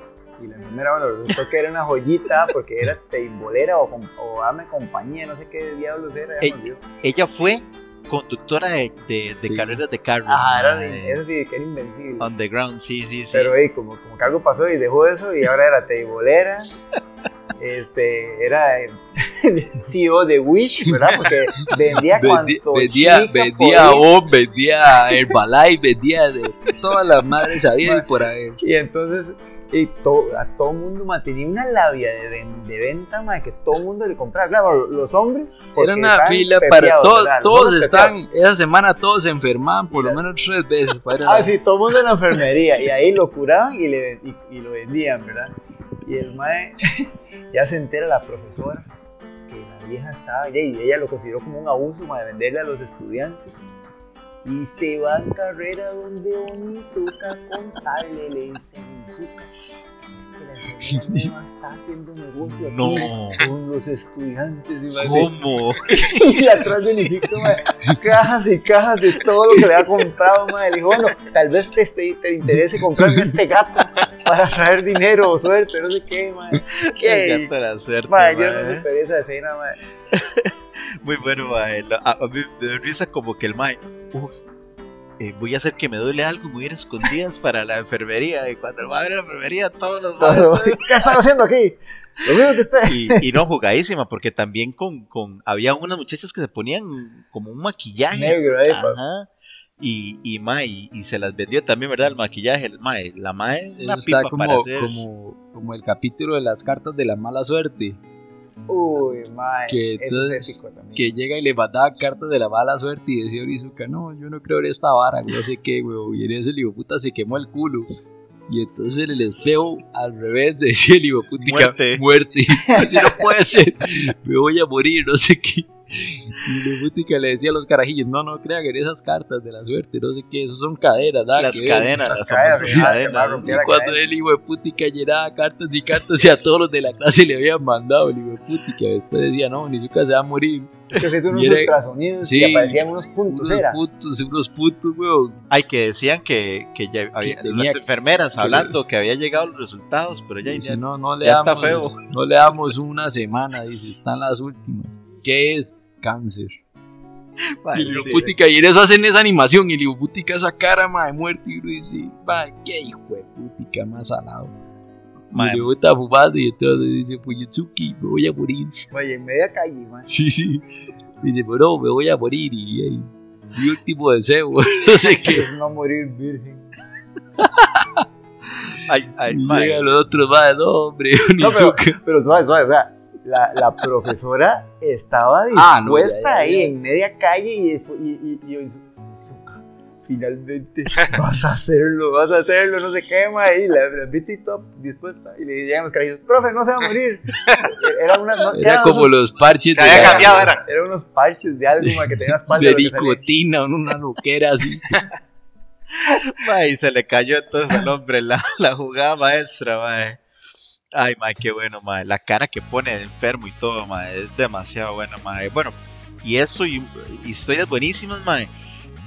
y la enfermera, bueno, resultó que era una joyita porque era teimbolera o, o dame compañía, no sé qué diablos era. olvidó. Ella fue conductora de, de, de Sí. carreras de carro. Ajá, era, mae. eso sí, que era invencible. On the ground, sí, sí, sí. Pero ey, como, como que algo pasó y dejó eso y ahora era teibolera [laughs] este, era el [laughs] CEO de Wish, ¿verdad? Porque vendía cuanto vendía, chica vendía. OM, vendía Herbalife, vendía de todas las madres había y por haber. Y entonces, y to- a todo mundo ma, tenía una labia de, ven- de venta, ma, que todo mundo le compraba. Claro, los hombres. Era una fila para todos, todos están, esa semana todos se enfermaban por lo las- menos tres veces. para Ah, sí, todo el mundo en la enfermería. Y ahí lo curaban y, le, y, y lo vendían, ¿verdad? Y el mae, [laughs] ya se entera la profesora que la vieja estaba, y ella lo consideró como un abuso mae, de venderle a los estudiantes. Y se va en carrera donde Onizuka contarle, le dice. Es que la nueva está haciendo negocio aquí No. con los estudiantes. ¿Cómo? [laughs] y atrás de mae, cajas y cajas de todo lo que le había comprado, madre. Le dijo, bueno, tal vez te, te, te interese comprarme este gato para traer dinero o suerte, no sé qué, madre. El ¿Qué? gato de la suerte, Madre, yo mae. no superé esa escena, madre. Muy bueno, mae. La- A, a mí me da risa como que el mae. "Uy, eh, voy a hacer que me duele algo, voy a ir a escondidas para la enfermería. Y cuando el mae va a la enfermería, todos los maes, [laughs] ¿Qué están haciendo aquí? Lo mismo que usted. Y, y no jugadísima, porque también con, con había unas muchachas que se ponían como un maquillaje. Negro ahí. Ajá. Y, y, mae, y, y se las vendió también, ¿verdad? El maquillaje. El mae, la mae, una Eso pipa está para hacer. como, como el capítulo de las cartas de la mala suerte. Uy. Que entonces- es también. Que llega y le mandaba cartas de la mala suerte y decía Orizuka, no, yo no creo en esta vara, no sé qué, weón. Y en eso el hijo puta se quemó el culo. Y entonces en el espejo, al revés, decía el hijo puta, Muerte. muerte. [laughs] Así no puede ser, me voy a morir, no sé qué. Y el hijo puta le decía a los carajillos, no, no crean en esas cartas de la suerte, no sé qué, eso son cadenas, nada las que ver". cadenas, Las las cadenas, famosas ¿verdad? cadenas. Que Y cuando cadena. el hijo de putica llenaba cartas y cartas y a todos los de la clase le habían mandado el hijo de putica, después decía, no, Nizuka se va a morir. Es que se hizo unos ultrasonidos Sí. y aparecían unos puntos, unos era. puntos, unos puntos, weón. Ay, que decían que, que ya había, tenía- las enfermeras que- hablando que había llegado los resultados, pero ya, Dice, ya no, no le ya está damos, feo. No le damos una semana, dice, están las últimas. ¿Qué es? Cáncer. Y sí. putica, y eso hacen esa animación, y hijo putica esa cara, ma, de muerte, y uno dice, ma, qué hijo de putica más salado. Y Ma, hijo está fumando, y entonces dice, Fuyutsuki, me voy a morir. Oye, en media calle, man. [laughs] Sí, sí. Dice, bro, me voy a morir, y, y mi último deseo, [laughs] no sé qué. Es no morir virgen. [laughs] ay, ay, Y mae. llegan los otros, ma, no, hombre, No, pero, pero suave, suave, o sea, la, la profesora estaba [laughs] Ah, no, dispuesta ya, ya, ahí ya. en media calle y, y, y, y, y- finalmente [laughs] vas a hacerlo, vas a hacerlo, no sé qué, ma, y la, la Betty Top dispuesta y le llegan los carajillos, profe, no se va a morir. [laughs] Era, una, no, Era como unos, los parches Se de había la- cambiado, era. eran unos parches de algo, ma, que tenía espalda. de nicotina, una loquera así. Y se le cayó entonces al hombre la, la jugada maestra, mae. Ay, mae, qué bueno, mae. La cara que pone de enfermo y todo, mae, es demasiado buena, mae. Bueno, y eso y historias buenísimas, mae.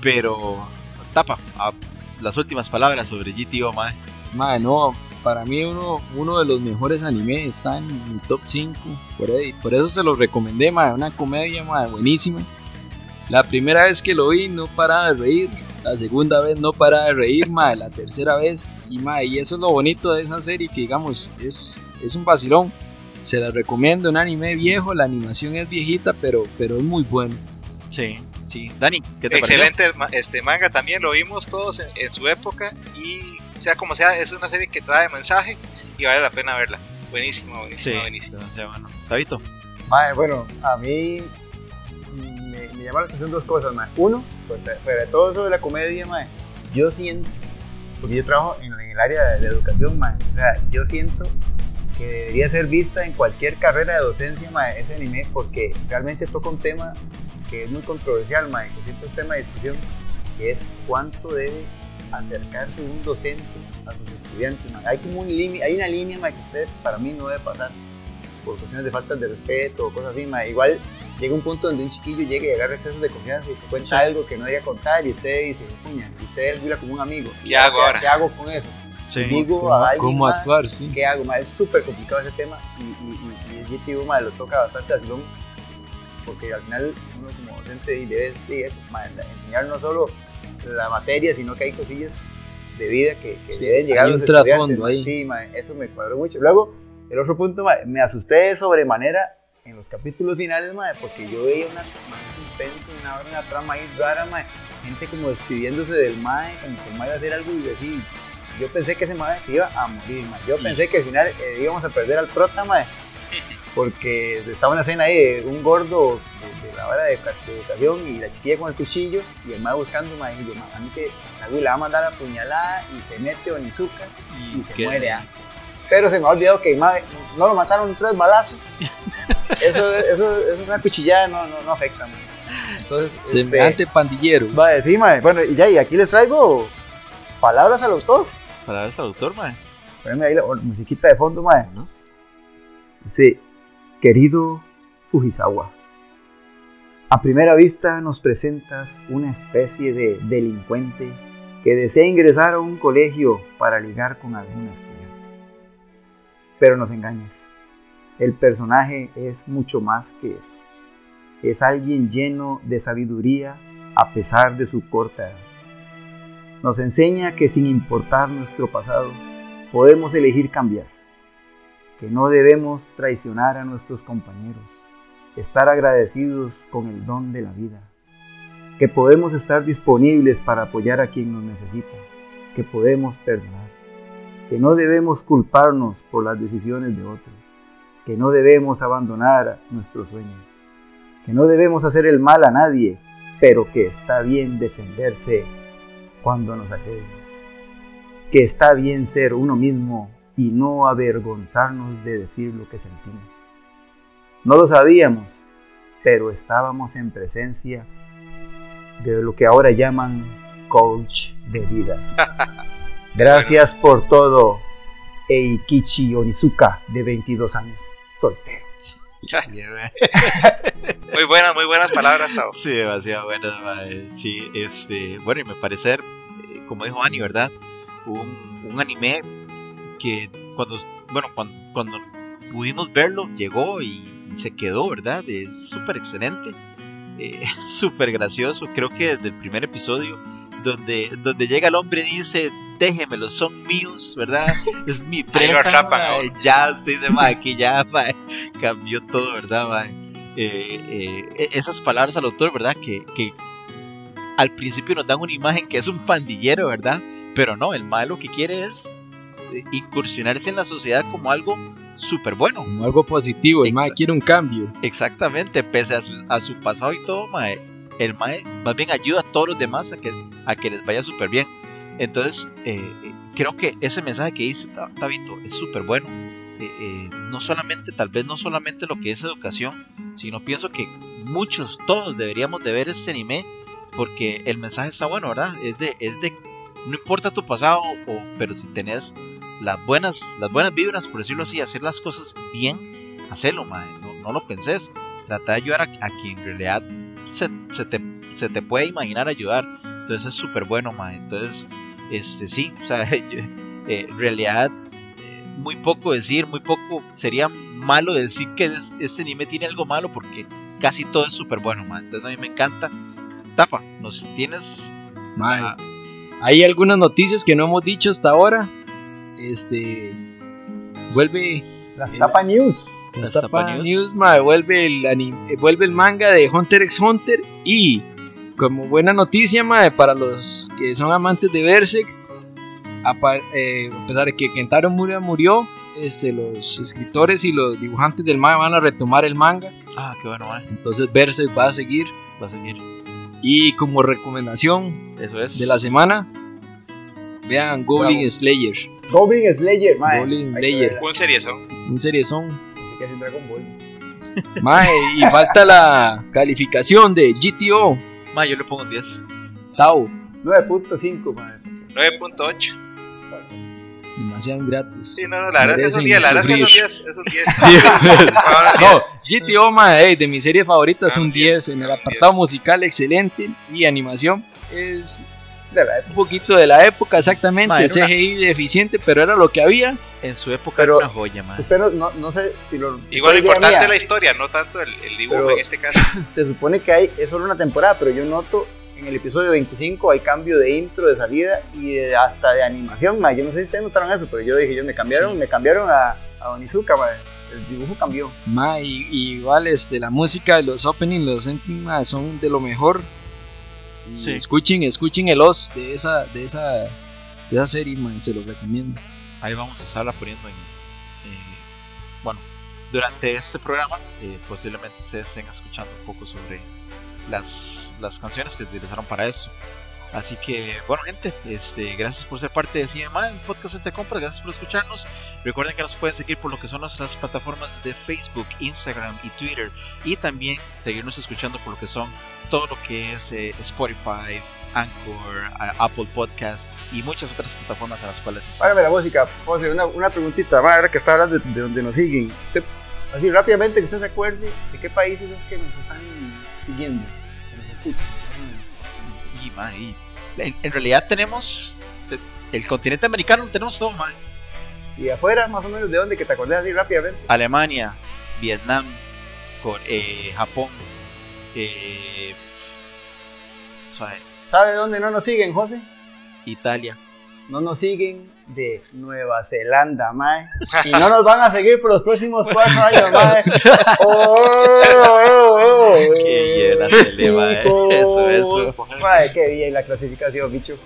Pero, tapa, ah, las últimas palabras sobre GTO, mae. Madre, no, para mí uno, uno de los mejores animes está en mi top 5. Por, ahí- por eso se lo recomendé, madre, una comedia madre, buenísima. La primera vez que lo vi no paraba de reír. La segunda vez no paraba de reír, madre. La tercera vez. Y, madre, y eso es lo bonito de esa serie, que digamos, es, es un vacilón. Se la recomiendo, un anime viejo, la animación es viejita, pero, pero es muy bueno. Sí, sí. Dani, ¿qué te? Excelente este manga también, lo vimos todos en, en su época y sea como sea, es una serie que trae mensaje y vale la pena verla. Buenísima, Sí, buenísima, bueno. Tabito. Mae, bueno, a mí llama la atención dos cosas, mae. Uno, pues, de todo eso de la comedia, mae, yo siento, porque yo trabajo en, el área de, de educación, mae, yo siento que debería ser vista en cualquier carrera de docencia, mae, ese anime, porque realmente toca un tema que es muy controversial, mae, que siempre es tema de discusión, que es cuánto debe acercarse un docente a sus estudiantes, mae. Hay como un límite, hay una línea, mae, que usted para mí no debe pasar por cuestiones de falta de respeto o cosas así, ma. igual llega un punto donde un chiquillo llega y agarra excesos de confianza y te cuenta algo que no debería contar y usted dice, puña, usted mira como un amigo. ¿Qué hago ahora? ¿Qué hago con eso? Sí. Digo ¿Cómo, a alguien, cómo ma, actuar? Sí. ¿Qué hago? ma? Es súper complicado ese tema y, y, y, y el GTU ma, lo toca bastante vacilón porque al final uno como docente debe de eso, ma, enseñar no solo la materia, sino que hay cosillas de vida que, que Sí, deben llegar hay a un los estudiantes. trasfondo ma. ahí. Sí, ma, eso me cuadró mucho. Luego, el otro punto, mae, me asusté de sobremanera en los capítulos finales, mae, porque yo veía una, una, una trama ahí rara, mae, gente como despidiéndose del mae, como que el mae iba a hacer algo y así. Yo pensé que ese mae se iba a morir, mae. Yo pensé que al final eh, íbamos a perder al prota, mae, [laughs] porque estaba una escena ahí de un gordo de, de la hora de, de educación y la chiquilla con el cuchillo y el mae buscando, mae, y yo, mae, a mí que la la va a mandar a puñalada y se mete Onizuka y se ¿Qué? muere, ¿ah? Pero se me ha olvidado que mae no lo mataron tres balazos. [laughs] Eso, eso, eso es una cuchillada, no, no, no afecta, mae. Entonces, este, Semejante pandillero. va a decir, mae, bueno, y ya, y aquí les traigo palabras al autor. Palabras al autor, mae. Poneme ahí la musiquita de fondo, mae. ¿no? Dice, querido Fujisawa, a primera vista nos presentas una especie de delincuente que desea ingresar a un colegio para ligar con algún estudiante. Pero nos engañas. El personaje es mucho más que eso. Es alguien lleno de sabiduría a pesar de su corta edad. Nos enseña que sin importar nuestro pasado, podemos elegir cambiar que no debemos traicionar a nuestros compañeros, estar agradecidos con el don de la vida, que podemos estar disponibles para apoyar a quien nos necesita, que podemos perdonar, que no debemos culparnos por las decisiones de otros, que no debemos abandonar nuestros sueños, que no debemos hacer el mal a nadie, pero que está bien defenderse cuando nos agreden, que está bien ser uno mismo y no avergonzarnos de decir lo que sentimos. No lo sabíamos, pero estábamos en presencia de lo que ahora llaman coach de vida. [laughs] Gracias por todo, Eikichi Onizuka, de 22 años, soltero. [laughs] Muy buenas, muy buenas palabras, Tao. Sí, demasiado buenas. Sí, este, bueno, y me parece, eh, como dijo Ani, ¿verdad? Un, un anime que cuando, bueno, cuando, cuando pudimos verlo, llegó y, y se quedó, ¿verdad? Es súper excelente, eh, [laughs] súper gracioso. Creo que desde el primer episodio, donde, donde llega el hombre y dice, déjemelos, son míos, ¿verdad? Es mi [laughs] presa. atrapan, mae". Ya, usted dice, mae, aquí ya, mae, cambió todo, ¿verdad, mae? Eh, eh, e- esas palabras al autor, ¿verdad? Que, que al principio nos dan una imagen que es un pandillero, ¿verdad? Pero no, el malo que quiere es eh, incursionarse en la sociedad como algo súper bueno. Como algo positivo, el mae Exa- quiere un cambio. Exactamente, pese a su, a su pasado y todo, mae, el mae más bien ayuda a todos los demás a que, a que les vaya súper bien. Entonces, eh, eh, creo que ese mensaje que dice Ta- Tabito es súper bueno. Eh, no solamente, tal vez no solamente lo que es educación, sino pienso que muchos, todos deberíamos de ver este anime porque el mensaje está bueno, ¿verdad? Es de, es de no importa tu pasado, o, pero si tenés las buenas, las buenas vibras, por decirlo así, hacer las cosas bien, hacelo, mae, no, lo pensés. Trata de ayudar a quien en realidad se, se te, se te puede imaginar ayudar. Entonces es súper bueno, mae. Entonces, este sí, o sea, [laughs] yo- eh, en realidad, eh, muy poco decir, muy poco, sería malo decir que es- este anime tiene algo malo porque casi todo es súper bueno, mae. Entonces a mí me encanta. Tapa, nos tienes. Ah, Hay algunas noticias que no hemos dicho hasta ahora. Este. Vuelve. Las El- Tapa News. Tapa Tapa News, News. mae, vuelve, el ani- eh, vuelve el manga de Hunter x Hunter. Y como buena noticia, mae, para los que son amantes de Berserk, apa- eh, a pesar de que Kentaro Mura murió, este, los escritores y los dibujantes del manga van a retomar el manga. ah, qué bueno, mae. Entonces Berserk va a seguir. Va a seguir. Y como recomendación Eso es. de la semana, vean Goblin Bravo. Slayer. Goblin Slayer, mae. Goblin Hay que Slayer. Un seriezón. Un serie son. Así que es un Dragon Ball. Mae, y falta la calificación de GTO. Mae, yo le pongo un 10. Tau. 9.5, mae. 9.8. Demasiado gratis. Sí, no, no, la verdad es un Merecen 10, la verdad es un sufrir. 10. Es un 10. [laughs] Ahora, No, GTO, mae, de mis series favoritas Ah, un un 10. 10, En el apartado musical, excelente. Y animación es De la época. un poquito de la época, exactamente. Era una- CGI deficiente, pero era lo que había. En su época Pero- era una joya, mae. Usted no, no, no sé si lo. si Igual lo importante mía. es la historia, no tanto el, el dibujo Pero- en este caso. [laughs] Se supone que hay, es solo una temporada, pero yo noto en el episodio 25 hay cambio de intro, de salida y de- hasta de animación. mae. Yo no sé si ustedes notaron eso, pero yo dije, yo me cambiaron, Sí. me cambiaron a, a Onizuka. El dibujo cambió. Ma, y, y igual este, la música de los openings, los endings, ma, son de lo mejor. Sí. Escuchen, escuchen el os de esa, de esa, de esa serie, se lo recomiendo. Ahí vamos a estarla poniendo en. eh, bueno, durante este programa, eh, posiblemente ustedes estén escuchando un poco sobre las, las canciones que utilizaron para eso. Así que, bueno, gente, este, gracias por ser parte de CMA, un podcast entre compras, gracias por escucharnos. Recuerden que nos pueden seguir por lo que son nuestras plataformas de Facebook, Instagram y Twitter. Y también seguirnos escuchando por lo que son todo lo que es eh, Spotify, Anchor, Apple Podcast y muchas otras plataformas a las cuales. Págame la música, José, una, una preguntita, ahora que está hablando de, de donde nos siguen. Usted, así rápidamente, que usted se acuerde de qué países es que nos están siguiendo, que nos escuchan. Y, y en, en realidad tenemos te- el continente americano, tenemos todo, ma. Y afuera, más o menos, de dónde, que te acordás así rápidamente. Alemania, Vietnam, eh, Japón, eh, suave, ¿Sabe dónde no nos siguen, José? Italia. No nos siguen de Nueva Zelanda, mae. Y no nos van a seguir por los próximos cuatro años, [laughs] mae. Oh, oh, oh, oh. Qué bien la Cele, mae. Eso, eso. Mae, qué bien la clasificación, bicho.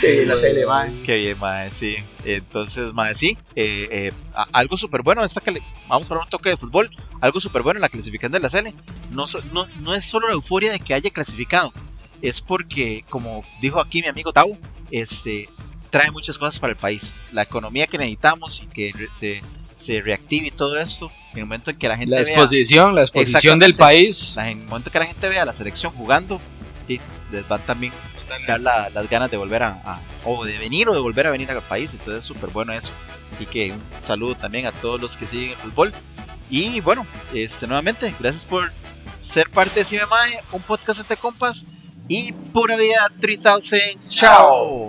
Qué bien la Cele, mae. Qué bien, mae, sí. Entonces, mae, sí. eh, eh, algo súper bueno, esta que le- vamos a hablar un toque de fútbol. Algo súper bueno en la clasificación de la CL. No, so- no, no es solo la euforia de que haya clasificado, es porque, como dijo aquí mi amigo Tau, este, trae muchas cosas para el país. La economía que necesitamos y que se, se reactive y todo esto, en el momento en que la gente La vea exposición, la exposición del país. en el momento que la gente vea la selección jugando, y les van también a dar la- las ganas de volver a, a- o de venir o de volver a venir al país. Entonces es súper bueno eso. Así que un saludo también a todos los que siguen el fútbol. Y bueno, este, nuevamente, gracias por ser parte de CMMAE, un podcast entre compas. Y pura vida 3000. ¡Chao!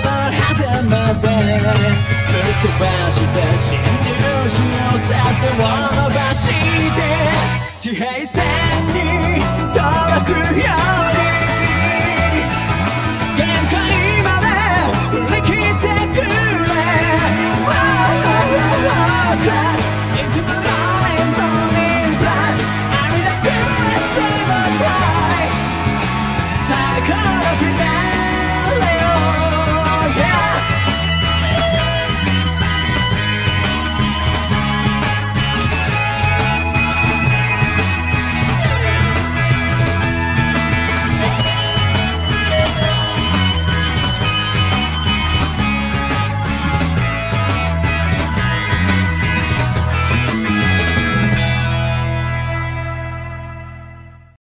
頭でぶっ飛ばして信じる信用さを伸ばして地平線に届くよ